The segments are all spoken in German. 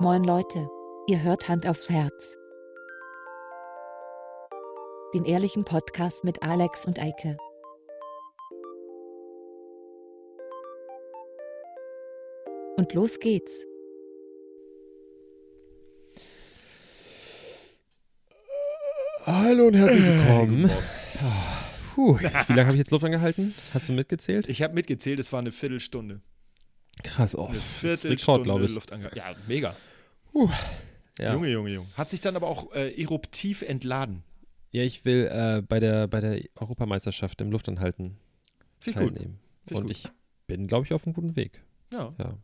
Moin Leute, ihr hört Hand aufs Herz. Den ehrlichen Podcast mit Alex und Eike. Und los geht's. Hallo und herzlich willkommen. Puh, wie lange habe ich jetzt Luft angehalten? Hast du mitgezählt? Ich habe mitgezählt, es war eine Viertelstunde. Krass, oh, Eine das ist Viertelstunde Rekord, glaube ich. Luft ange- Ja, mega. Ja. Junge, Junge, Junge. Hat sich dann aber auch äh, eruptiv entladen. ja, ich will äh, bei, der, bei der Europameisterschaft im Luftanhalten gut. teilnehmen. Ich Und gut. ich bin, glaube ich, auf einem guten Weg. Ja. Ja.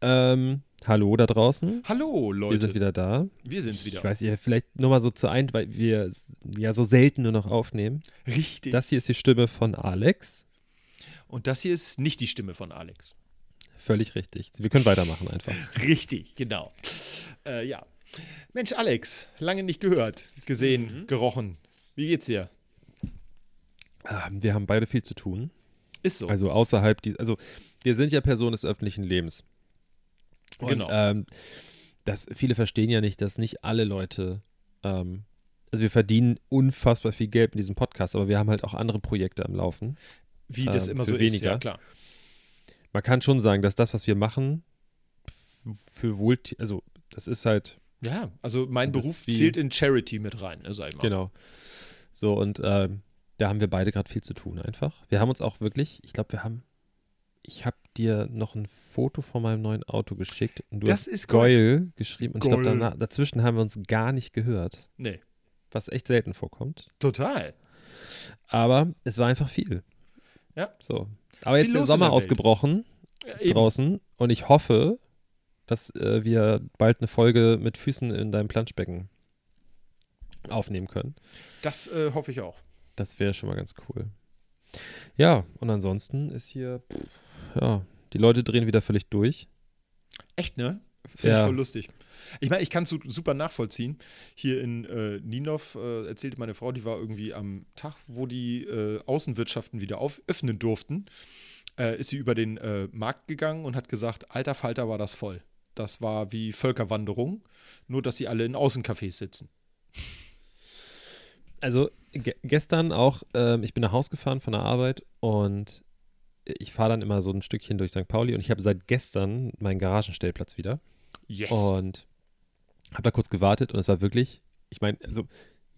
Ähm, hallo da draußen. Hallo, Leute. Wir sind wieder da. Wir sind's wieder. Ich weiß, ihr vielleicht nur mal so zu ein, weil wir ja so selten nur noch aufnehmen. Richtig. Das hier ist die Stimme von Alex. Und das hier ist nicht die Stimme von Alex. Völlig richtig. Wir können weitermachen einfach. Richtig, genau. Äh, ja. Mensch, Alex, lange nicht gehört, gesehen, Mhm. gerochen. Wie geht's dir? Ähm, wir haben beide viel zu tun. Ist so. Also außerhalb die, also wir sind ja Personen des öffentlichen Lebens. Und, Genau. Ähm, das, viele verstehen ja nicht, dass nicht alle Leute, ähm, also wir verdienen unfassbar viel Geld mit diesem Podcast, aber wir haben halt auch andere Projekte am Laufen. Wie das ähm, immer so ist, weniger. ja klar. Man kann schon sagen, dass das, was wir machen, für wohl, also das ist halt, Ja, also mein Beruf zählt in Charity mit rein, ne, sag ich mal. genau. So und ähm, da haben wir beide gerade viel zu tun einfach. Wir haben uns auch wirklich, ich glaube, wir haben, ich habe dir noch ein Foto von meinem neuen Auto geschickt und du Das hast ist. Geul geschrieben und ich Geul. glaube, dazwischen haben wir uns gar nicht gehört, Nee, was echt selten vorkommt. total. Aber es war einfach viel. Ja. So. Aber jetzt ist der Sommer der ausgebrochen Ja, draußen und ich hoffe, dass äh, wir bald eine Folge mit Füßen in deinem Planschbecken aufnehmen können. Das äh, hoffe ich auch. Das wäre schon mal ganz cool. Ja, und ansonsten ist hier, pff, ja, die Leute drehen wieder völlig durch. Echt, ne? Das finde Ja. ich voll lustig. Ich meine, ich kann es super nachvollziehen. Hier in äh, Ninov äh, erzählte meine Frau, die war irgendwie am Tag, wo die äh, Außenwirtschaften wieder auf, öffnen durften, äh, ist sie über den äh, Markt gegangen und hat gesagt, alter Falter war das voll. Das war wie Völkerwanderung, nur dass sie alle in Außencafés sitzen. Also ge gestern auch, ähm, ich bin nach Hause gefahren von der Arbeit und ich fahre dann immer so ein Stückchen durch St. Pauli und ich habe seit gestern meinen Garagenstellplatz wieder Yes. und habe da kurz gewartet und es war wirklich, ich meine, also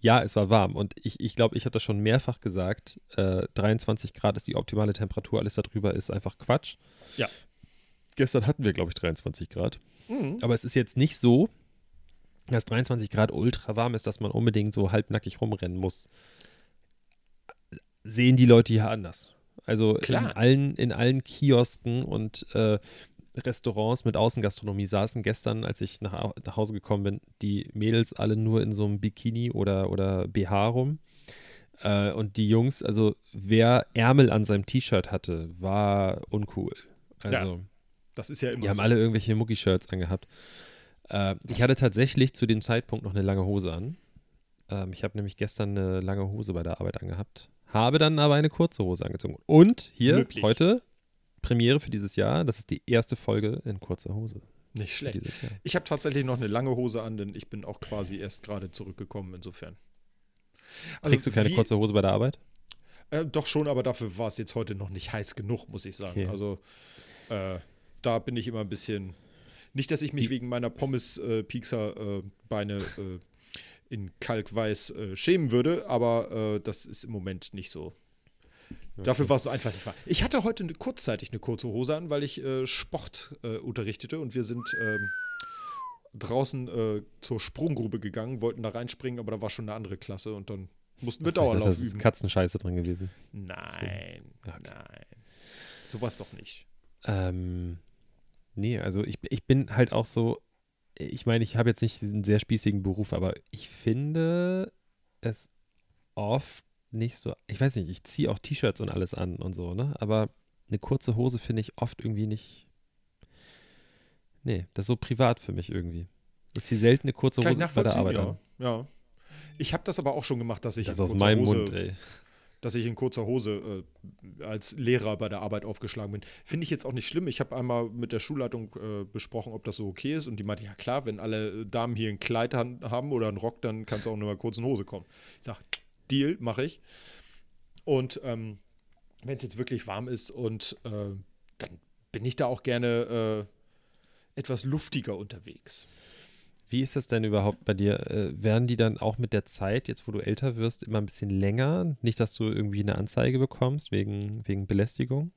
ja, es war warm und ich glaube, ich, glaub, ich habe das schon mehrfach gesagt, äh, 23 Grad ist die optimale Temperatur, alles darüber ist einfach Quatsch. Ja. Gestern hatten wir, glaube ich, 23 Grad. Mhm. Aber es ist jetzt nicht so, dass 23 Grad ultra warm ist, dass man unbedingt so halbnackig rumrennen muss. Sehen die Leute hier anders. Also Klar. in allen, in allen Kiosken und äh, Restaurants mit Außengastronomie saßen gestern, als ich nach, nach Hause gekommen bin, die Mädels alle nur in so einem Bikini oder, oder BH rum. Äh, und die Jungs, also wer Ärmel an seinem T-Shirt hatte, war uncool. Also. Das ist ja immer Die haben so. alle irgendwelche Mucki-Shirts angehabt. Äh, ich hatte tatsächlich zu dem Zeitpunkt noch eine lange Hose an. Ähm, ich habe nämlich gestern eine lange Hose bei der Arbeit angehabt. Habe dann aber eine kurze Hose angezogen. Und hier Löblich. heute Premiere für dieses Jahr. Das ist die erste Folge in kurzer Hose. Nicht schlecht. Ich habe tatsächlich noch eine lange Hose an, denn ich bin auch quasi erst gerade zurückgekommen, insofern. Also Kriegst du keine wie- kurze Hose bei der Arbeit? Äh, doch schon, aber dafür war es jetzt heute noch nicht heiß genug, muss ich sagen. Okay. Also äh, da bin ich immer ein bisschen. Nicht, dass ich mich wegen meiner Pommes-Piekser-Beine äh, in Kalkweiß äh, schämen würde, aber äh, das ist im Moment nicht so. Dafür war es einfach nicht wahr. Ich hatte heute eine, kurzzeitig eine kurze Hose an, weil ich äh, Sport äh, unterrichtete und wir sind ähm, draußen äh, zur Sprunggrube gegangen, wollten da reinspringen, aber da war schon eine andere Klasse und dann mussten wir ich dachte, Dauerlauf Das ist üben. Katzenscheiße drin gewesen. Nein, okay. nein. Sowas doch nicht. Ähm, nee, also ich, ich bin halt auch so, ich meine, ich habe jetzt nicht diesen sehr spießigen Beruf, aber ich finde es oft nicht so, ich weiß nicht, ich ziehe auch T-Shirts und alles an und so, ne? Aber eine kurze Hose finde ich oft irgendwie nicht, nee, das ist so privat für mich irgendwie. Ich ziehe selten eine kurze Kann Hose bei der Arbeit ja. an. ja. Ich habe das aber auch schon gemacht, dass ich Das in aus kurzer meinem Hose, Mund, ey. dass ich in kurzer Hose äh, als Lehrer bei der Arbeit aufgeschlagen bin. Finde ich jetzt auch nicht schlimm. Ich habe einmal mit der Schulleitung äh, besprochen, ob das so okay ist. Und die meinte, ja klar, wenn alle Damen hier ein Kleid haben oder einen Rock, dann kannst du auch nur mal kurz in Hose kommen. Ich sage, Deal, mache ich. Und ähm, wenn es jetzt wirklich warm ist und äh, dann bin ich da auch gerne äh, etwas luftiger unterwegs. Wie ist das denn überhaupt bei dir? Äh, werden die dann auch mit der Zeit, jetzt wo du älter wirst, immer ein bisschen länger? Nicht, dass du irgendwie eine Anzeige bekommst wegen, wegen Belästigung?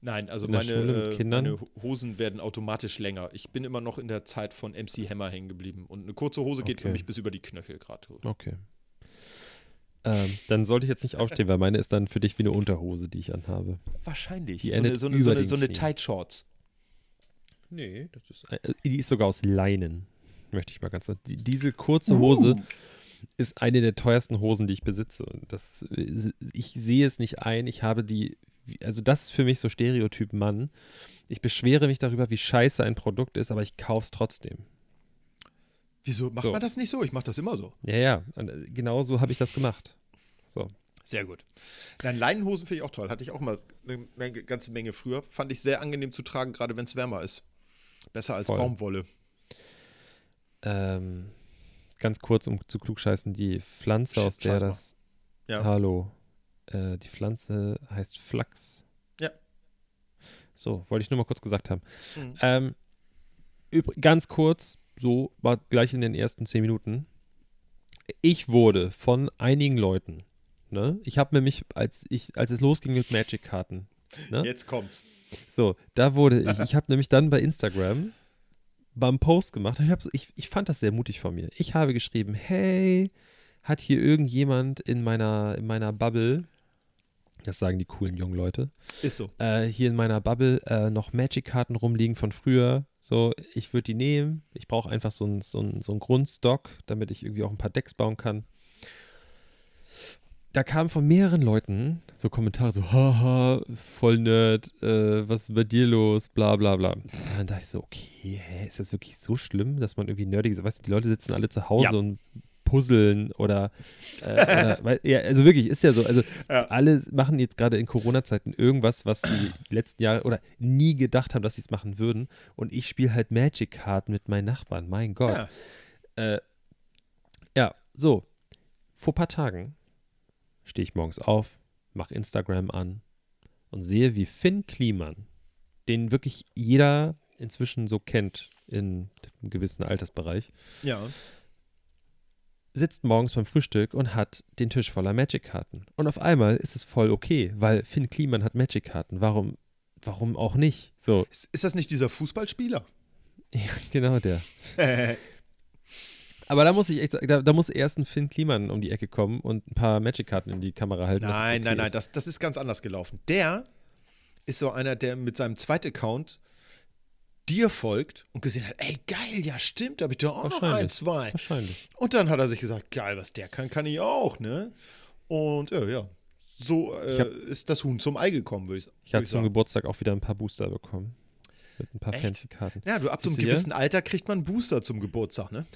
Nein, also meine, äh, meine Hosen werden automatisch länger. Ich bin immer noch in der Zeit von MC Hammer hängen geblieben. Und eine kurze Hose geht für Okay. mich bis über die Knöchel gerade. Okay. Ähm, dann sollte ich jetzt nicht aufstehen, weil meine ist dann für dich wie eine Unterhose, die ich anhabe. Wahrscheinlich. Die so eine, endet so eine, so eine, so eine. Tight Shorts. Nee, das ist. Äh, die ist sogar aus Leinen. Möchte ich mal ganz. Die, diese kurze Hose ist eine der teuersten Hosen, die ich besitze. Und das, äh, ich sehe es nicht ein. Ich habe die. Also, das ist für mich so Stereotyp Mann. Ich beschwere mich darüber, wie scheiße ein Produkt ist, aber ich kaufe es trotzdem. Wieso macht So. man das nicht so? Ich mache das immer so. Ja, ja. Und äh, genau so habe ich das gemacht. So. Sehr gut. Nein, Leinenhosen finde ich auch toll. Hatte ich auch mal eine Menge, ganze Menge früher. Fand ich sehr angenehm zu tragen, gerade wenn es wärmer ist. Besser als Voll. Baumwolle. Ähm, ganz kurz, um zu klugscheißen, die Pflanze, aus der Scheiß mal. das. Ja. Hallo. Äh, die Pflanze heißt Flachs. Ja. So, wollte ich nur mal kurz gesagt haben. Mhm. Ähm, ganz kurz, so war gleich in den ersten zehn Minuten. Ich wurde von einigen Leuten, ne? Ich habe nämlich, als ich, als es losging mit Magic-Karten, ne? Jetzt kommt's. So, da wurde ich, ich habe nämlich dann bei Instagram beim Post gemacht, ich, ich, ich fand das sehr mutig von mir. Ich habe geschrieben, hey, hat hier irgendjemand in meiner, in meiner Bubble, das sagen die coolen jungen Leute, Ist so. äh, hier in meiner Bubble äh, noch Magic-Karten rumliegen von früher. So, ich würde die nehmen. Ich brauche einfach so einen so so ein Grundstock, damit ich irgendwie auch ein paar Decks bauen kann. Da kamen von mehreren Leuten so Kommentare so, haha, voll nerd, äh, was ist bei dir los, bla bla bla. Und dann dachte ich so, okay, hä, ist das wirklich so schlimm, dass man irgendwie nerdig ist? Weißt du, die Leute sitzen alle zu Hause Ja. und puzzeln oder, äh, oder ja, also wirklich, ist ja so, also Ja. alle machen jetzt gerade in Corona-Zeiten irgendwas, was sie die letzten Jahre oder nie gedacht haben, dass sie es machen würden. Und ich spiele halt Magic-Karten mit meinen Nachbarn. Mein Gott. Ja. Äh, ja, so. Vor ein paar Tagen stehe ich morgens auf, mache Instagram an und sehe, wie Finn Kliman, den wirklich jeder inzwischen so kennt in einem gewissen Altersbereich, Ja. Sitzt morgens beim Frühstück und hat den Tisch voller Magic-Karten. Und auf einmal ist es voll okay, weil Finn Kliman hat Magic-Karten. Warum, warum auch nicht? So, Ist, ist das nicht dieser Fußballspieler? ja, genau der. Aber da muss ich echt sagen, da, da muss erst ein Finn Kliman um die Ecke kommen und ein paar Magic-Karten in die Kamera halten. Nein, okay nein, nein, ist. das, das ist ganz anders gelaufen. Der ist so einer, der mit seinem zweiten Account dir folgt und gesehen hat, ey, geil, ja stimmt, da habe ich doch auch noch ein, zwei. Wahrscheinlich. Und dann hat er sich gesagt, geil, was der kann, kann ich auch, ne? Und äh, ja, so äh, Ich hab- ist das Huhn zum Ei gekommen, würde ich, Ich würd habe ich zum sagen. Geburtstag auch wieder ein paar Booster bekommen. Mit ein paar Echt? fancy Karten. Ja, du ab so einem du hier? gewissen Alter kriegt man einen Booster zum Geburtstag, ne?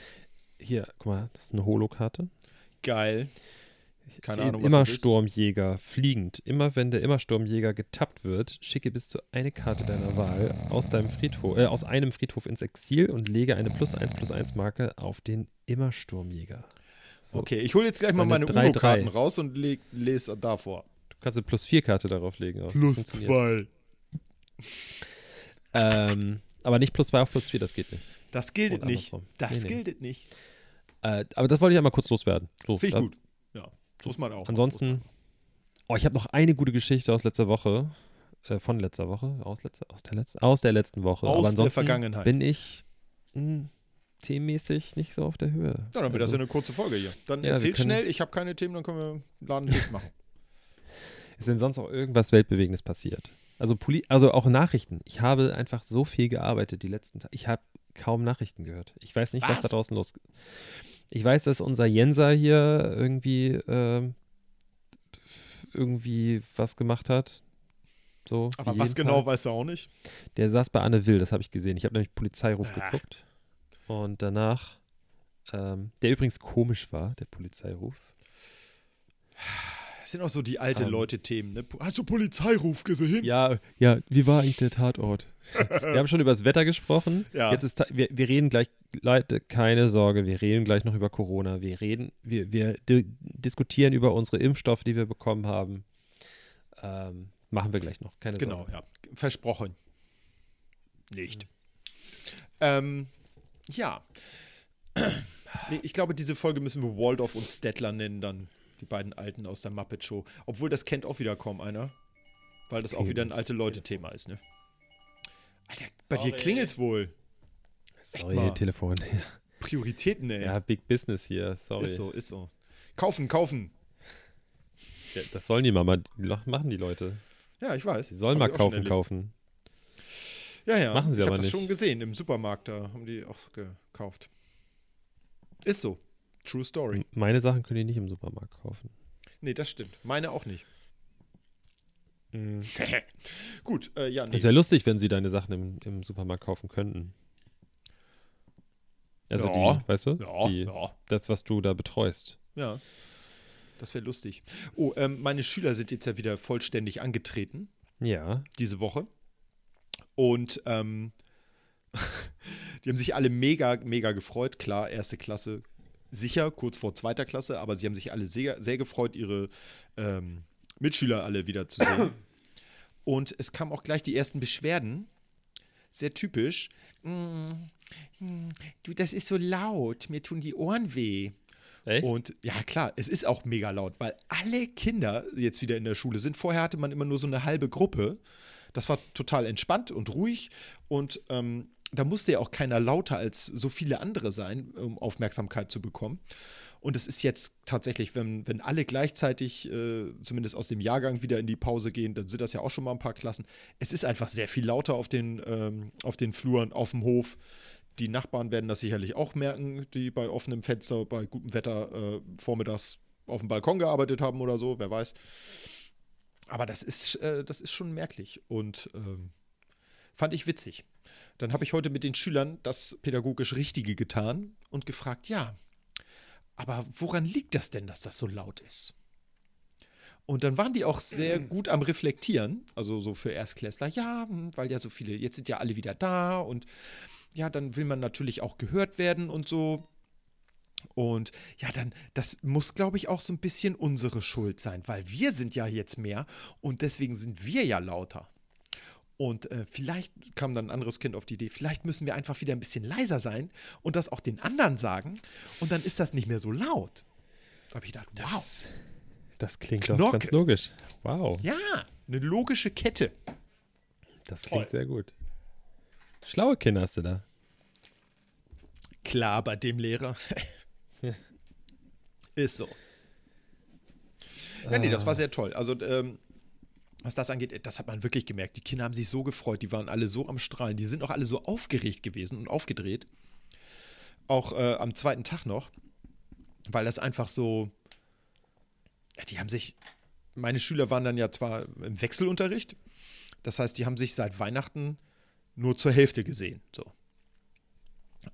Hier, guck mal, das ist eine Holo-Karte. Geil. Keine Ahnung, was immer das ist. Sturmjäger, fliegend. Immer wenn der Immersturmjäger getappt wird, schicke bis zu eine Karte deiner Wahl aus deinem Friedhof, äh, aus einem Friedhof ins Exil und lege eine plus 1 plus 1 Marke auf den Immersturmjäger. So, Okay, ich hole jetzt gleich mal meine 3-3. UNO-Karten raus und leg, lese davor. Du kannst eine plus 4 Karte darauf legen. Funktioniert. zwei. Ähm, aber nicht plus 2 auf plus 4, das geht nicht. Das gilt nicht. Das Nee, nee. gilt nicht. Äh, aber das wollte ich einmal kurz loswerden. So, Finde ich da- gut. Muss man auch. Ansonsten, oh, ich habe noch eine gute Geschichte aus letzter Woche. Äh, von letzter Woche. Aus, letzter, aus, der, letzten, aus der letzten Woche. Aus Aber der ansonsten Vergangenheit. bin ich mh, themenmäßig nicht so auf der Höhe. Ja, dann wird das Also, ja eine kurze Folge hier. Dann Ja, wir erzähl können- schnell, ich habe keine Themen, dann können wir Laden dicht machen. Ist denn sonst auch irgendwas Weltbewegendes passiert? Also, Poli also auch Nachrichten. Ich habe einfach so viel gearbeitet die letzten Tage. Ich habe kaum Nachrichten gehört. Ich weiß nicht, was, Was? da draußen los Ich weiß, dass unser Jenser hier irgendwie ähm, irgendwie was gemacht hat. So, Aber was genau, Tag. weißt du auch nicht. Der saß bei Anne Will, das habe ich gesehen. Ich habe nämlich Polizeiruf Ach. geguckt. Und danach, ähm, der übrigens komisch war, der Polizeiruf. Das sind auch so die alte Ähm. Leute-Themen. Ne? Hast du Polizeiruf gesehen? Ja, ja, wie war eigentlich der Tatort? wir haben schon über das Wetter gesprochen. Ja. Jetzt ist wir, wir reden gleich, Leute, keine Sorge, wir reden gleich noch über Corona. Wir reden, wir, wir di diskutieren über unsere Impfstoffe, die wir bekommen haben. Ähm, machen wir gleich noch, keine Genau, Sorge. ja. Versprochen. Nicht. Ähm, ja. Nee, ich glaube, diese Folge müssen wir Waldorf und Stettler nennen, dann die beiden Alten aus der Muppet Show. Obwohl, das kennt auch wieder kaum einer. Weil das auch Zehn. wieder ein alte Leute-Thema ist, ne? Alter, bei dir Sorry. klingelt's wohl. Sorry, mal. Telefon. Prioritäten, ey. Ja, Big Business hier, sorry. ist so, ist so. Kaufen, kaufen. Ja, Das sollen die lo- machen die Leute. Ja, ich weiß. Die sollen Hab mal ich kaufen, kaufen. Ja, ja. Machen sie ich aber hab das nicht. schon gesehen. Im Supermarkt, da haben die auch gekauft. Ist so. True Story. Meine Sachen können die nicht im Supermarkt kaufen. Nee, das stimmt. Meine auch nicht. Gut, äh, ja, nee. Es wäre lustig, wenn sie deine Sachen im, im Supermarkt kaufen könnten. Also Ja. die, weißt du? ja, die, ja, Das, was du da betreust. ja. Das wäre lustig. Oh, ähm, meine Schüler sind jetzt ja wieder vollständig angetreten Ja. diese Woche. Und ähm, die haben sich alle mega, mega gefreut. Klar, erste Klasse sicher, kurz vor zweiter Klasse, aber sie haben sich alle sehr, sehr gefreut, ihre ähm, Mitschüler alle wieder zu sehen. Und es kamen auch gleich die ersten Beschwerden. Sehr typisch. Mm, du, das ist so laut, mir tun die Ohren weh. Echt? Und ja, klar, es ist auch mega laut, weil alle Kinder jetzt wieder in der Schule sind. Vorher hatte man immer nur so eine halbe Gruppe. Das war total entspannt und ruhig. Und ähm, da musste ja auch keiner lauter als so viele andere sein, um Aufmerksamkeit zu bekommen. Und es ist jetzt tatsächlich, wenn, wenn alle gleichzeitig, äh, zumindest aus dem Jahrgang, wieder in die Pause gehen, dann sind das ja auch schon mal ein paar Klassen. Es ist einfach sehr viel lauter auf den, ähm, auf den Fluren, auf dem Hof. Die Nachbarn werden das sicherlich auch merken, die bei offenem Fenster, bei gutem Wetter äh, vormittags auf dem Balkon gearbeitet haben oder so, wer weiß. Aber das ist, äh, das ist schon merklich und ähm, fand ich witzig. Dann habe ich heute mit den Schülern das pädagogisch Richtige getan und gefragt, ja, aber woran liegt das denn, dass das so laut ist? Und dann waren die auch sehr gut am Reflektieren, also so für Erstklässler, ja, weil ja so viele, jetzt sind ja alle wieder da und ja, dann will man natürlich auch gehört werden und so. Und ja, dann, das muss, glaube ich, auch so ein bisschen unsere Schuld sein, weil wir sind ja jetzt mehr und deswegen sind wir ja lauter. Und äh, vielleicht kam dann ein anderes Kind auf die Idee, vielleicht müssen wir einfach wieder ein bisschen leiser sein und das auch den anderen sagen und dann ist das nicht mehr so laut. Da habe ich gedacht, wow, Das, das klingt doch Knocke. ganz logisch. Wow, ja, eine logische Kette. das toll. klingt sehr gut. Schlaue Kinder hast du da. Klar, bei dem Lehrer. Ist so. Ja, nee, das war sehr toll. Also, ähm, was das angeht, das hat man wirklich gemerkt. Die Kinder haben sich so gefreut, die waren alle so am Strahlen, die sind auch alle so aufgeregt gewesen und aufgedreht. Auch äh, am zweiten Tag noch, weil das einfach so. Ja, die haben sich. Meine Schüler waren dann ja zwar im Wechselunterricht, das heißt, die haben sich seit Weihnachten nur zur Hälfte gesehen. So.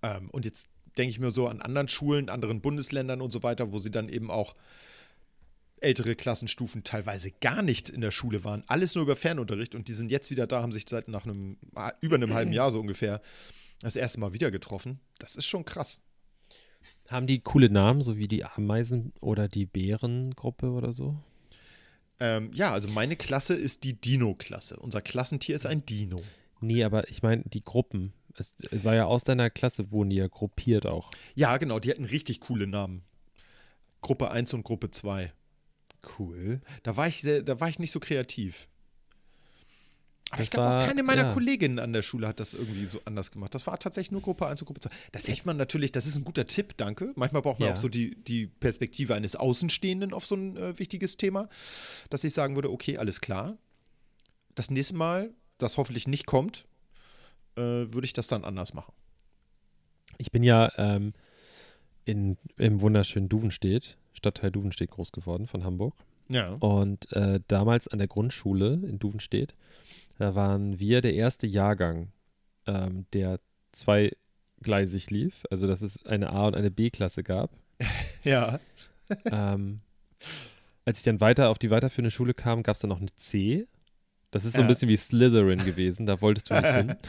Ähm, und jetzt denke ich mir so an anderen Schulen, anderen Bundesländern und so weiter, wo sie dann eben auch ältere Klassenstufen teilweise gar nicht in der Schule waren. Alles nur über Fernunterricht und die sind jetzt wieder da, haben sich seit nach einem, über einem halben Jahr so ungefähr das erste Mal wieder getroffen. Das ist schon krass. Haben die coole Namen, so wie die Ameisen- oder die Bärengruppe oder so? Ähm, ja, also meine Klasse ist die Dino-Klasse. Unser Klassentier ist ein Dino. Nee, aber ich meine, die Gruppen. Es, es war ja aus deiner Klasse, wurden die ja gruppiert auch. Ja, genau, die hatten richtig coole Namen. Gruppe 1 und Gruppe 2. Cool. Da war ich, sehr, da war ich nicht so kreativ. Aber Das ich glaube, auch keine meiner ja. Kolleginnen an der Schule hat das irgendwie so anders gemacht. Das war tatsächlich nur Gruppe 1 und Gruppe 2. Das hätte man natürlich, das ist ein guter Tipp, danke. Manchmal braucht man Ja. auch so die, die Perspektive eines Außenstehenden auf so ein äh, wichtiges Thema, dass ich sagen würde, okay, alles klar. Das nächste Mal, das hoffentlich nicht kommt, äh, würde ich das dann anders machen. Ich bin ja ähm, in, im wunderschönen Duvenstedt, Stadtteil Duvenstedt groß geworden von Hamburg. Ja. Und äh, damals an der Grundschule in Duvenstedt, da waren wir der erste Jahrgang, ähm, der zweigleisig lief. Also, dass es eine A- und eine B-Klasse gab. Ja. ähm, als ich dann weiter auf die weiterführende Schule kam, gab es dann noch eine C. Das ist so ein Ja. bisschen wie Slytherin gewesen, da wolltest du nicht hin.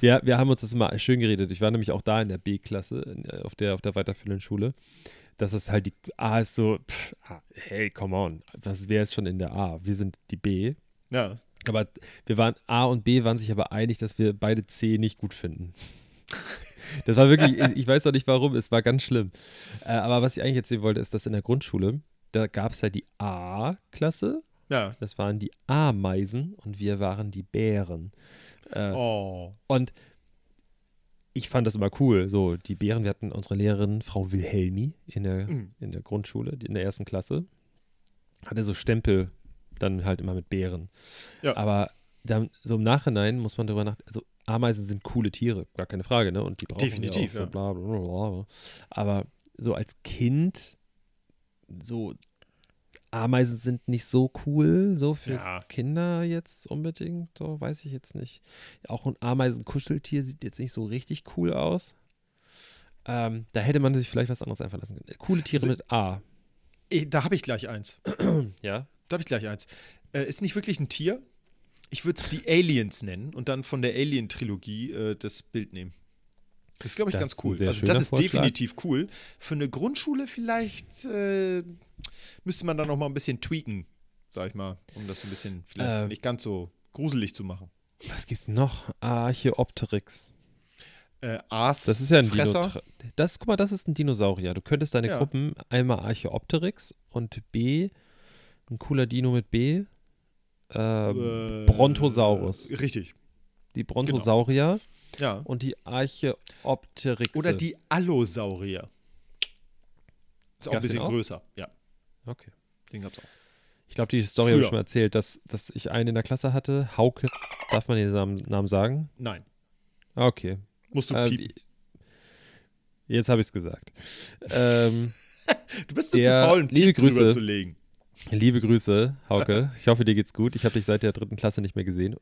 Wir, wir haben uns das immer schön geredet. Ich war nämlich auch da in der B-Klasse, äh, auf der, auf der weiterführenden Schule. Das ist halt die A ist so, pff, ah, hey, come on, was wer ist schon in der A? Wir sind die B. Ja. Aber wir waren A und B waren sich aber einig, dass wir beide C nicht gut finden. Das war wirklich, ich, weiß auch nicht warum, es war ganz schlimm. Äh, aber was ich eigentlich erzählen wollte, ist, dass in der Grundschule, da gab es halt die A-Klasse, Ja. das waren die Ameisen und wir waren die Bären. Äh, Oh. Und ich fand das immer cool. So, die Bären, wir hatten unsere Lehrerin, Frau Wilhelmi, in der, Mhm. in der Grundschule, in der ersten Klasse, hatte so Stempel dann halt immer mit Bären. Ja. Aber dann, so im Nachhinein muss man darüber nachdenken, also Ameisen sind coole Tiere, gar keine Frage, ne? Und die brauchen Definitiv, wir auch so ja. bla, bla, bla, bla. Aber so als Kind, so Ameisen sind nicht so cool, so für Ja. Kinder jetzt unbedingt, so weiß ich jetzt nicht. Auch ein Ameisenkuscheltier sieht jetzt nicht so richtig cool aus. Ähm, da hätte man sich vielleicht was anderes einfallen lassen können. Coole Tiere Also- mit A. Da habe ich gleich eins. Ja. Da habe ich gleich eins. Äh, ist nicht wirklich ein Tier. Ich würde es die Aliens nennen und dann von der Alien-Trilogie äh, das Bild nehmen. Das ist, glaube ich, Das ganz cool. Also, das ist Vorschlag. definitiv cool. Für eine Grundschule vielleicht äh, müsste man da noch mal ein bisschen tweaken, sag ich mal, um das ein bisschen vielleicht Äh. nicht ganz so gruselig zu machen. Was gibt's noch? Archeopteryx. Äh, Aas Das ist ja ein Fresser. Dino. Das, guck mal, das ist ein Dinosaurier. Du könntest deine Ja. Gruppen einmal Archeopteryx und B, ein cooler Dino mit B, ähm, Äh, Brontosaurus. Richtig, die Brontosaurier ja. und die Archeopteryxe. Oder die Allosaurier. Ist auch ein Gab's bisschen auch? größer. Ja, Okay. den gab's auch. Ich glaube, die Story habe ich schon mal erzählt, dass, dass ich einen in der Klasse hatte, Hauke. Darf man den Namen, sagen? Nein, Okay. musst du Äh, piepen. jetzt habe ich es gesagt. ähm, Du bist nur zu faul, einen liebe Piep drüber Grüße. zu legen. liebe Grüße, Hauke. Ich hoffe, dir geht's gut. Ich habe dich seit der dritten Klasse nicht mehr gesehen.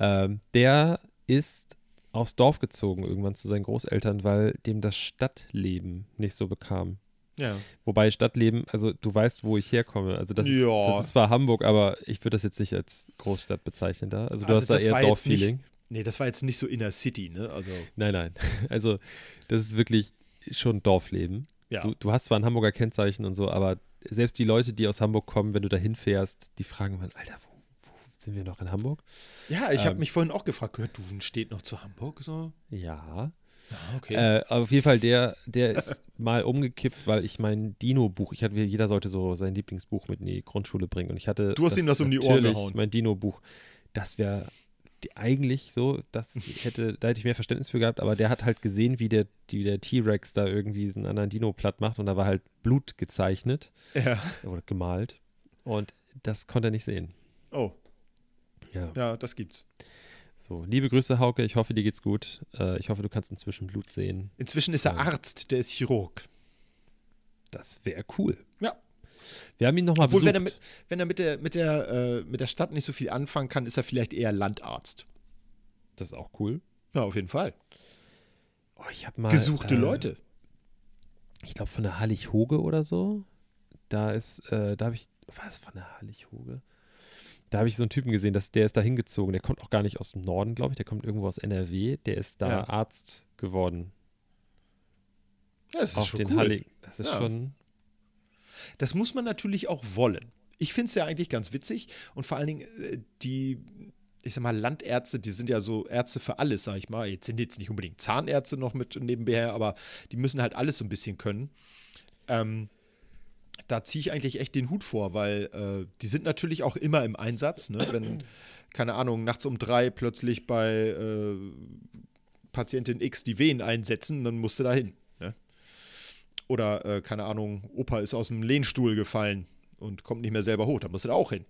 Ähm, der ist aufs Dorf gezogen irgendwann zu seinen Großeltern, weil dem das Stadtleben nicht so bekam. Ja. Wobei Stadtleben, also du weißt, wo ich herkomme. Also das, ist, das ist zwar Hamburg, aber ich würde das jetzt nicht als Großstadt bezeichnen da. Also du Also hast da eher Dorffeeling. Nee, das war jetzt nicht so Inner City, ne? Also, Nein, nein. Also das ist wirklich schon Dorfleben. ja. Du, du hast zwar ein Hamburger Kennzeichen und so, aber selbst die Leute, die aus Hamburg kommen, wenn du da hinfährst, die fragen immer, Alter, wo, wo sind wir noch in Hamburg? ja, ich habe ähm, mich vorhin auch gefragt, gehört Duven steht noch zu Hamburg? So? Ja. Ja, okay. Äh, auf jeden Fall, der, der ist mal umgekippt, weil ich mein Dino-Buch, ich hatte, jeder sollte so sein Lieblingsbuch mit in die Grundschule bringen. Und ich hatte. Du hast ihm das um die Ohren gehauen. Mein Dino-Buch. Das wäre eigentlich so, das hätte, da hätte ich mehr Verständnis für gehabt, aber der hat halt gesehen, wie der, wie der T-Rex da irgendwie so einen anderen Dino platt macht und da war halt Blut gezeichnet ja. oder gemalt. Und das konnte er nicht sehen. Oh, Ja. ja, das gibt's. So, liebe Grüße, Hauke. Ich hoffe, dir geht's gut. Äh, ich hoffe, du kannst inzwischen Blut sehen. Inzwischen ist er Ja. Arzt, der ist Chirurg. Das wäre cool. Ja. Wir haben ihn nochmal Obwohl, besucht. wenn er, mit, wenn er mit der, mit, der, äh, mit der Stadt nicht so viel anfangen kann, ist er vielleicht eher Landarzt. das ist auch cool. Ja, auf jeden Fall. Oh, ich habe mal. Gesuchte äh, Leute. Ich glaube, von der Hallig-Hoge oder so. Da ist, äh, da habe ich. Was von der Hallig-Hoge? Da habe ich so einen Typen gesehen, dass der ist da hingezogen. Der kommt auch gar nicht aus dem Norden, glaube ich. Der kommt irgendwo aus NRW. Der ist da Ja. Arzt geworden. Ja, das ist auf schon den cool. Hallig. Das ist Ja. schon. Das muss man natürlich auch wollen. Ich finde es ja eigentlich ganz witzig und vor allen Dingen äh, die, ich sag mal, Landärzte, die sind ja so Ärzte für alles, sag ich mal. Jetzt sind jetzt nicht unbedingt Zahnärzte noch mit nebenher, aber die müssen halt alles so ein bisschen können. Ähm, da ziehe ich eigentlich echt den Hut vor, weil äh, die sind natürlich auch immer im Einsatz, ne? wenn, keine Ahnung, nachts um drei plötzlich bei äh, Patientin X die Wehen einsetzen, dann musst du da hin. Ne? Oder, äh, keine Ahnung, Opa ist aus dem Lehnstuhl gefallen und kommt nicht mehr selber hoch, da musst du da auch hin.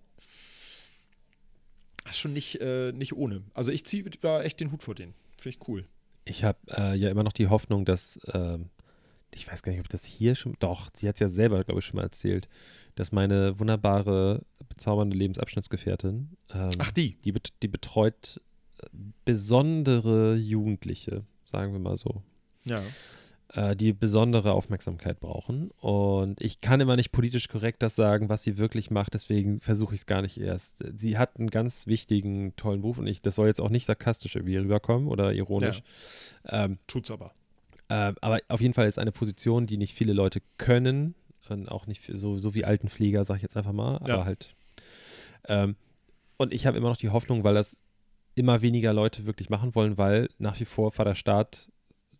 Das ist schon nicht, äh, nicht ohne. Also ich ziehe da echt den Hut vor denen. Finde ich cool. Ich habe äh, ja immer noch die Hoffnung, dass, ähm, ich weiß gar nicht, ob das hier schon, doch, sie hat es ja selber, glaube ich, schon mal erzählt, dass meine wunderbare, bezaubernde Lebensabschnittsgefährtin, ähm, Ach, die. die, die betreut äh, besondere Jugendliche, sagen wir mal so. Ja. äh, die besondere Aufmerksamkeit brauchen. Und ich kann immer nicht politisch korrekt das sagen, was sie wirklich macht, deswegen versuche ich es gar nicht erst. Sie hat einen ganz wichtigen, tollen Beruf und ich, das soll jetzt auch nicht sarkastisch irgendwie rüberkommen oder ironisch. Ja. Ähm, Tut's aber. Äh, aber auf jeden Fall ist eine Position, die nicht viele Leute können und auch nicht so, so wie Altenpfleger, sage ich jetzt einfach mal, aber ja. halt. Ähm, und ich habe immer noch die Hoffnung, weil das immer weniger Leute wirklich machen wollen, weil nach wie vor Vater Staat